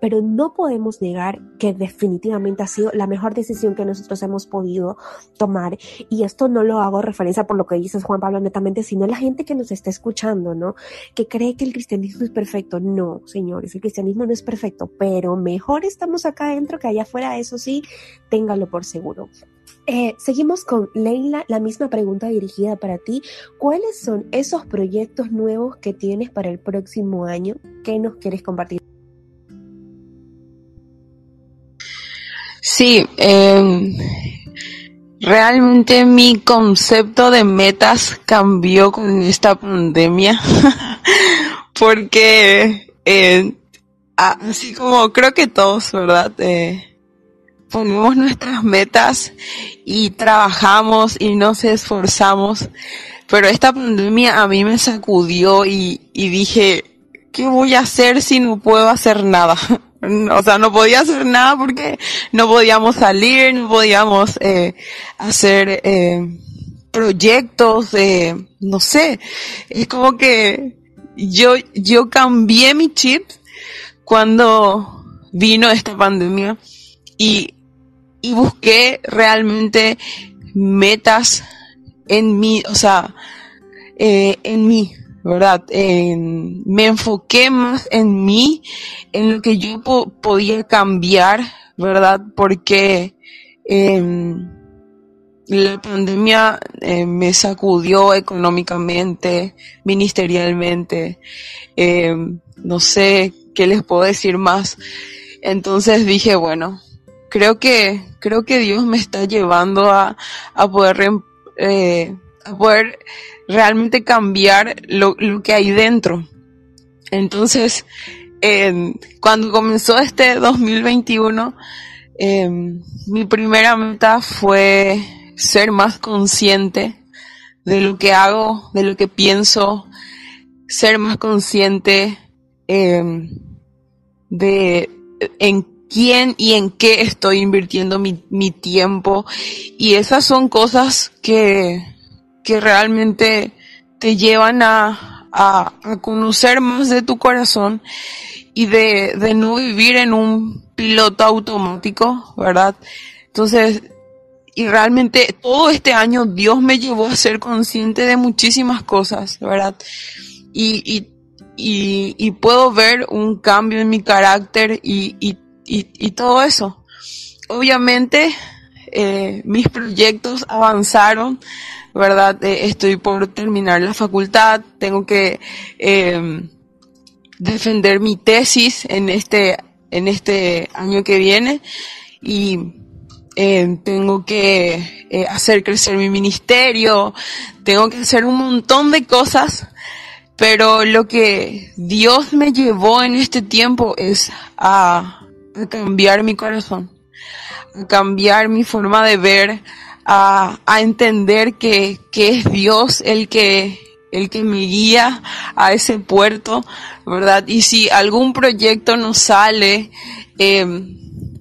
pero no podemos negar que definitivamente ha sido la mejor decisión que nosotros hemos podido tomar. Y esto no lo hago referencia por lo que dices Juan Pablo netamente, sino la gente que nos está escuchando, ¿no? Que cree que el cristianismo es perfecto. No, señores, el cristianismo no es perfecto, pero mejor estamos acá adentro que allá afuera, eso sí, téngalo por seguro. Eh, seguimos con Leila, la misma pregunta dirigida para ti. ¿Cuáles son esos proyectos nuevos que tienes para el próximo año? ¿Qué nos quieres compartir? Sí, eh, realmente mi concepto de metas cambió con esta pandemia porque eh, así como creo que todos, ¿verdad? Eh, ponemos nuestras metas y trabajamos y nos esforzamos, pero esta pandemia a mí me sacudió y, dije, ¿qué voy a hacer si no puedo hacer nada? O sea, no podía hacer nada porque no podíamos salir, no podíamos eh, hacer eh, proyectos, eh, no sé. Es como que yo, yo cambié mi chip cuando vino esta pandemia y y busqué realmente metas en mí, o sea, eh, en mí, ¿verdad? En, me enfoqué más en mí, en lo que yo po podía cambiar, ¿verdad? Porque eh, la pandemia eh, me sacudió económicamente, ministerialmente, eh, no sé qué les puedo decir más. Entonces dije, bueno, creo que, creo que Dios me está llevando a, a poder, eh, poder realmente cambiar lo, lo, que hay dentro. Entonces, eh, cuando comenzó este 2021, eh, mi primera meta fue ser más consciente de lo que hago, de lo que pienso, ser más consciente eh, de en quién y en qué estoy invirtiendo mi, mi tiempo. Y esas son cosas que, que realmente te llevan a, a, conocer más de tu corazón y de, de no vivir en un piloto automático, ¿verdad? Entonces, y realmente todo este año Dios me llevó a ser consciente de muchísimas cosas, ¿verdad? Y, y, y, y puedo ver un cambio en mi carácter y, y y, todo eso. Obviamente, eh, mis proyectos avanzaron, ¿verdad? Eh, estoy por terminar la facultad, tengo que eh, defender mi tesis en este, en este año que viene y tengo que hacer crecer mi ministerio, tengo que hacer un montón de cosas, pero lo que Dios me llevó en este tiempo es a, a cambiar mi corazón, a cambiar mi forma de ver, a, a entender que, que es Dios el que el que me guía a ese puerto, ¿verdad? Y si algún proyecto no sale, eh,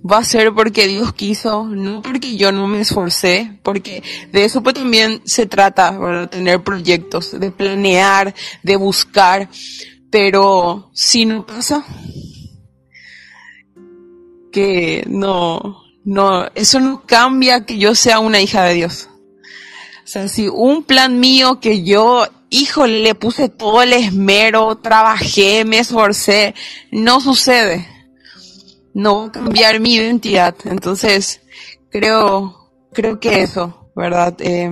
va a ser porque Dios quiso, no porque yo no me esforcé, porque de eso pues también se trata, ¿verdad? Tener proyectos, de planear, de buscar, pero si no pasa, que no, no, eso no cambia que yo sea una hija de Dios. O sea, si un plan mío que yo, híjole, le puse todo el esmero, trabajé, me esforcé, no sucede. No va a cambiar mi identidad. Entonces, creo, creo que eso, ¿verdad? Eh,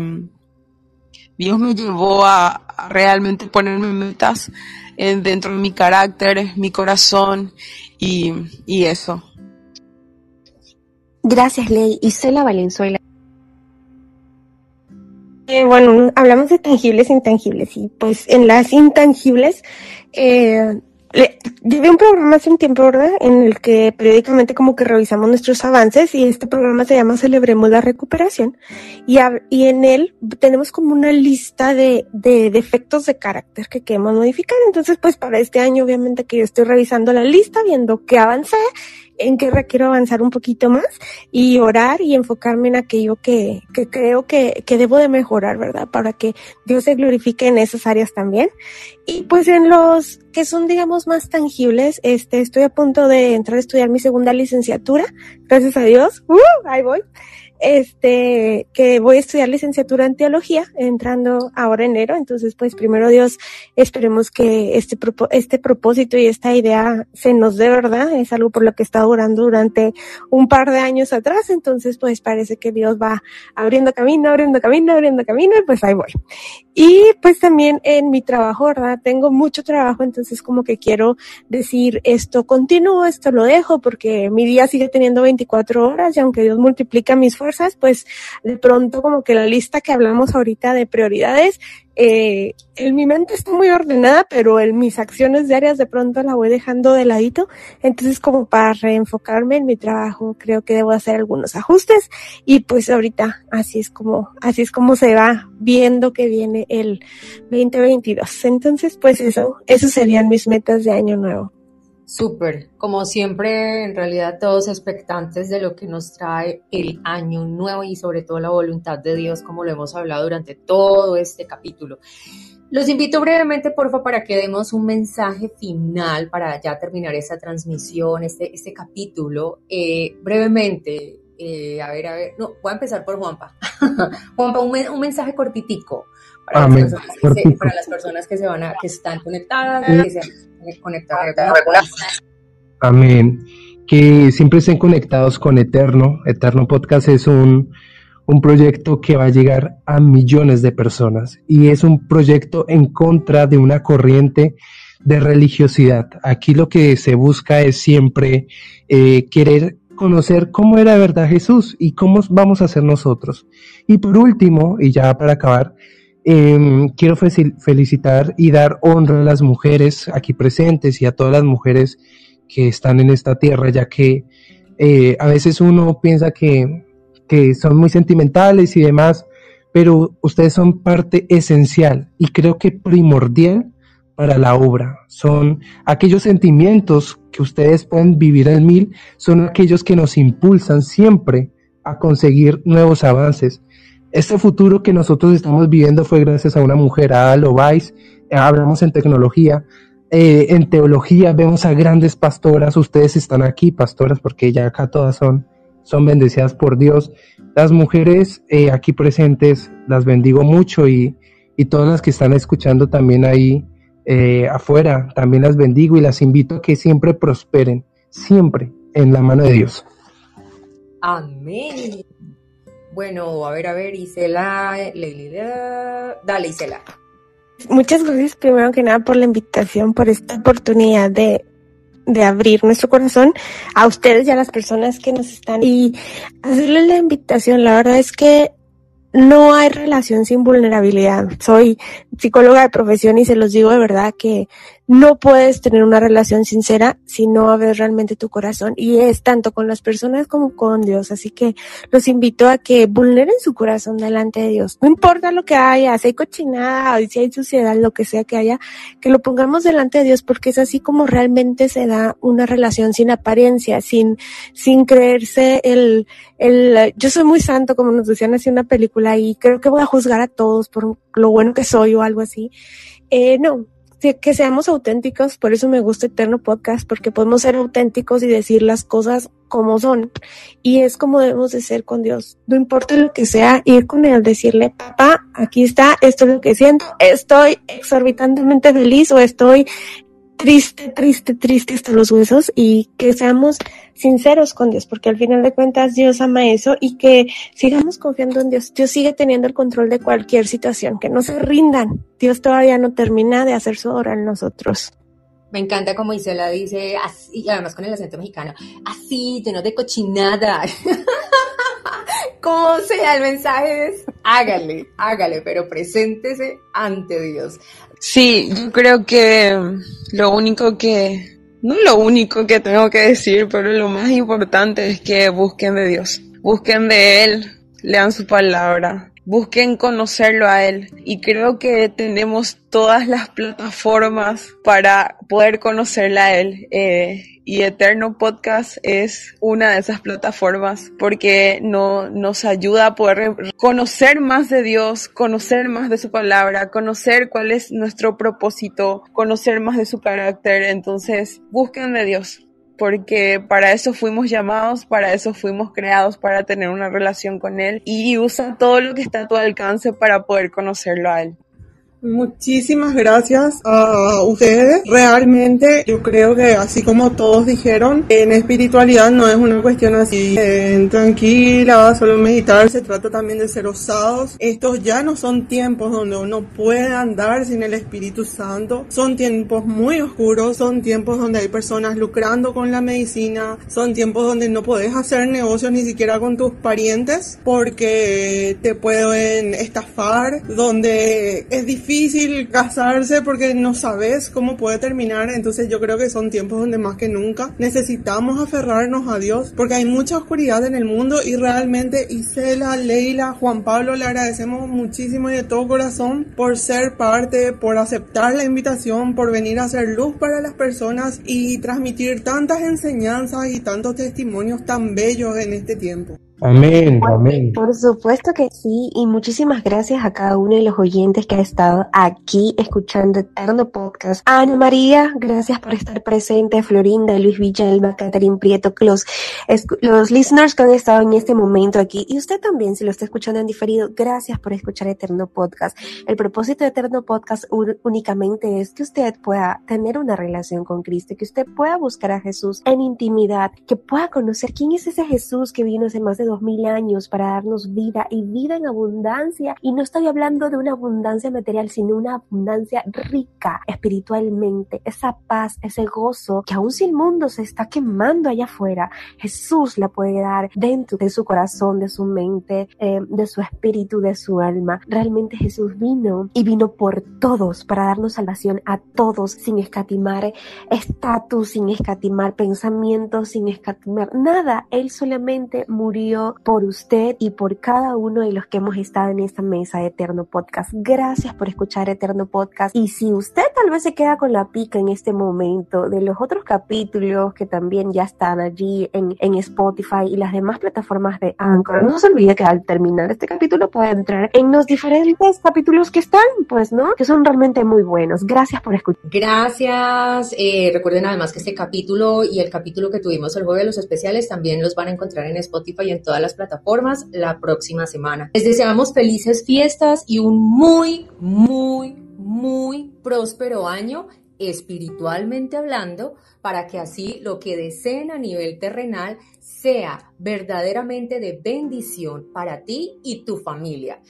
Dios me llevó a, realmente ponerme metas en, dentro de mi carácter, mi corazón y, y eso. Gracias, Ley. Isela Valenzuela. Eh, bueno, hablamos de tangibles e intangibles y pues en las intangibles eh, le, llevé un programa hace un tiempo, ¿verdad? En el que periódicamente como que revisamos nuestros avances y este programa se llama Celebremos la Recuperación y, y en él tenemos como una lista de, de defectos de carácter que queremos modificar. Entonces, pues para este año obviamente que yo estoy revisando la lista, viendo qué avancé en qué requiero avanzar un poquito más y orar y enfocarme en aquello que, que creo que, que debo de mejorar, ¿verdad? Para que Dios se glorifique en esas áreas también. Y pues en los que son, digamos, más tangibles, este, estoy a punto de entrar a estudiar mi segunda licenciatura, gracias a Dios, ¡Uh! ahí voy este, que voy a estudiar licenciatura en teología, entrando ahora enero. Entonces, pues primero Dios, esperemos que este, este propósito y esta idea se nos dé verdad. Es algo por lo que está orando durante un par de años atrás. Entonces, pues parece que Dios va abriendo camino, abriendo camino, abriendo camino y pues ahí voy. Y pues también en mi trabajo, ¿verdad? Tengo mucho trabajo, entonces como que quiero decir esto continúo, esto lo dejo porque mi día sigue teniendo 24 horas y aunque Dios multiplica mis fuerzas, pues de pronto como que la lista que hablamos ahorita de prioridades, eh, en mi mente está muy ordenada, pero en mis acciones diarias de pronto la voy dejando de ladito. Entonces, como para reenfocarme en mi trabajo, creo que debo hacer algunos ajustes. Y pues ahorita así es como, así es como se va viendo que viene el 2022. Entonces, pues eso, esos serían mis metas de año nuevo. Súper, como siempre, en realidad todos expectantes de lo que nos trae el año nuevo y sobre todo la voluntad de Dios, como lo hemos hablado durante todo este capítulo. Los invito brevemente, porfa, para que demos un mensaje final para ya terminar esta transmisión, este, este capítulo. Eh, brevemente, eh, a ver, a ver, no, voy a empezar por Juanpa. Juanpa, un, un, mensaje cortitico para, Amén. las personas que se, para las personas que se van a, que están conectadas, que se conectadas. Amén. Que siempre estén conectados con Eterno. Eterno Podcast es un, un proyecto que va a llegar a millones de personas y es un proyecto en contra de una corriente de religiosidad. Aquí lo que se busca es siempre eh, querer conocer cómo era de verdad Jesús y cómo vamos a ser nosotros. Y por último, y ya para acabar, eh, quiero felicitar y dar honra a las mujeres aquí presentes y a todas las mujeres que están en esta tierra, ya que eh, a veces uno piensa que, que son muy sentimentales y demás, pero ustedes son parte esencial y creo que primordial para la obra. Son aquellos sentimientos que ustedes pueden vivir en mil, son aquellos que nos impulsan siempre a conseguir nuevos avances. Este futuro que nosotros estamos viviendo fue gracias a una mujer, a Ada Lovais, hablamos en tecnología, eh, en teología vemos a grandes pastoras, ustedes están aquí, pastoras, porque ya acá todas son, son bendecidas por Dios. Las mujeres eh, aquí presentes las bendigo mucho y, y todas las que están escuchando también ahí eh, afuera, también las bendigo y las invito a que siempre prosperen, siempre en la mano de Dios. Amén. Bueno, a ver, a ver, Isela, dale, Isela. Muchas gracias primero que nada por la invitación, por esta oportunidad de, de abrir nuestro corazón a ustedes y a las personas que nos están y hacerles la invitación. La verdad es que no hay relación sin vulnerabilidad. Soy psicóloga de profesión y se los digo de verdad que no puedes tener una relación sincera si no abres realmente tu corazón y es tanto con las personas como con Dios. Así que los invito a que vulneren su corazón delante de Dios. No importa lo que haya, si hay cochinada o si hay suciedad, lo que sea que haya, que lo pongamos delante de Dios porque es así como realmente se da una relación sin apariencia, sin, sin creerse el, el, yo soy muy santo como nos decían así una película y creo que voy a juzgar a todos por lo bueno que soy o algo así. Eh, no, que seamos auténticos, por eso me gusta Eterno Podcast, porque podemos ser auténticos y decir las cosas como son. Y es como debemos de ser con Dios. No importa lo que sea, ir con Él, decirle, papá, aquí está, esto es lo que siento, estoy exorbitantemente feliz o estoy triste, triste, triste hasta los huesos y que seamos sinceros con Dios, porque al final de cuentas Dios ama eso y que sigamos confiando en Dios. Dios sigue teniendo el control de cualquier situación, que no se rindan. Dios todavía no termina de hacer su obra en nosotros. Me encanta como Isela dice, así, además con el acento mexicano, así, lleno de cochinada. ¿Cómo sea el mensaje? Es, hágale, hágale, pero preséntese ante Dios. Sí, yo creo que lo único que, no lo único que tengo que decir, pero lo más importante es que busquen de Dios, busquen de Él, lean su palabra, busquen conocerlo a Él. Y creo que tenemos todas las plataformas para poder conocerla a Él. Eh, y Eterno Podcast es una de esas plataformas porque no, nos ayuda a poder conocer más de Dios, conocer más de su palabra, conocer cuál es nuestro propósito, conocer más de su carácter. Entonces, busquen de Dios porque para eso fuimos llamados, para eso fuimos creados, para tener una relación con Él y usa todo lo que está a tu alcance para poder conocerlo a Él. Muchísimas gracias a ustedes. Realmente yo creo que así como todos dijeron, en espiritualidad no es una cuestión así tranquila, solo meditar, se trata también de ser osados. Estos ya no son tiempos donde uno puede andar sin el Espíritu Santo, son tiempos muy oscuros, son tiempos donde hay personas lucrando con la medicina, son tiempos donde no puedes hacer negocios ni siquiera con tus parientes porque te pueden estafar, donde es difícil difícil casarse porque no sabes cómo puede terminar, entonces yo creo que son tiempos donde más que nunca necesitamos aferrarnos a Dios porque hay mucha oscuridad en el mundo y realmente Isela, Leila, Juan Pablo le agradecemos muchísimo y de todo corazón por ser parte, por aceptar la invitación, por venir a hacer luz para las personas y transmitir tantas enseñanzas y tantos testimonios tan bellos en este tiempo. Amén, amén. Por supuesto que sí, y muchísimas gracias a cada uno de los oyentes que ha estado aquí escuchando Eterno Podcast. Ana María, gracias por estar presente, Florinda, Luis Villalba, Catherine Prieto, los, los listeners que han estado en este momento aquí, y usted también, si lo está escuchando en diferido, gracias por escuchar Eterno Podcast. El propósito de Eterno Podcast únicamente es que usted pueda tener una relación con Cristo, que usted pueda buscar a Jesús en intimidad, que pueda conocer quién es ese Jesús que vino hace más de dos mil años para darnos vida y vida en abundancia. Y no estoy hablando de una abundancia material, sino una abundancia rica espiritualmente. Esa paz, ese gozo que aún si el mundo se está quemando allá afuera, Jesús la puede dar dentro de su corazón, de su mente, eh, de su espíritu, de su alma. Realmente Jesús vino y vino por todos para darnos salvación a todos sin escatimar estatus, sin escatimar pensamientos, sin escatimar nada. Él solamente murió por usted y por cada uno de los que hemos estado en esta mesa de Eterno Podcast. Gracias por escuchar Eterno Podcast. Y si usted tal vez se queda con la pica en este momento de los otros capítulos que también ya están allí en, en Spotify y las demás plataformas de Anchor, no se olvide que al terminar este capítulo puede entrar en los diferentes capítulos que están, pues, ¿no? Que son realmente muy buenos. Gracias por escuchar. Gracias. Eh, recuerden además que este capítulo y el capítulo que tuvimos el jueves de los especiales también los van a encontrar en Spotify y en todas las plataformas la próxima semana. Les deseamos felices fiestas y un muy, muy, muy próspero año espiritualmente hablando, para que así lo que deseen a nivel terrenal sea verdaderamente de bendición para ti y tu familia.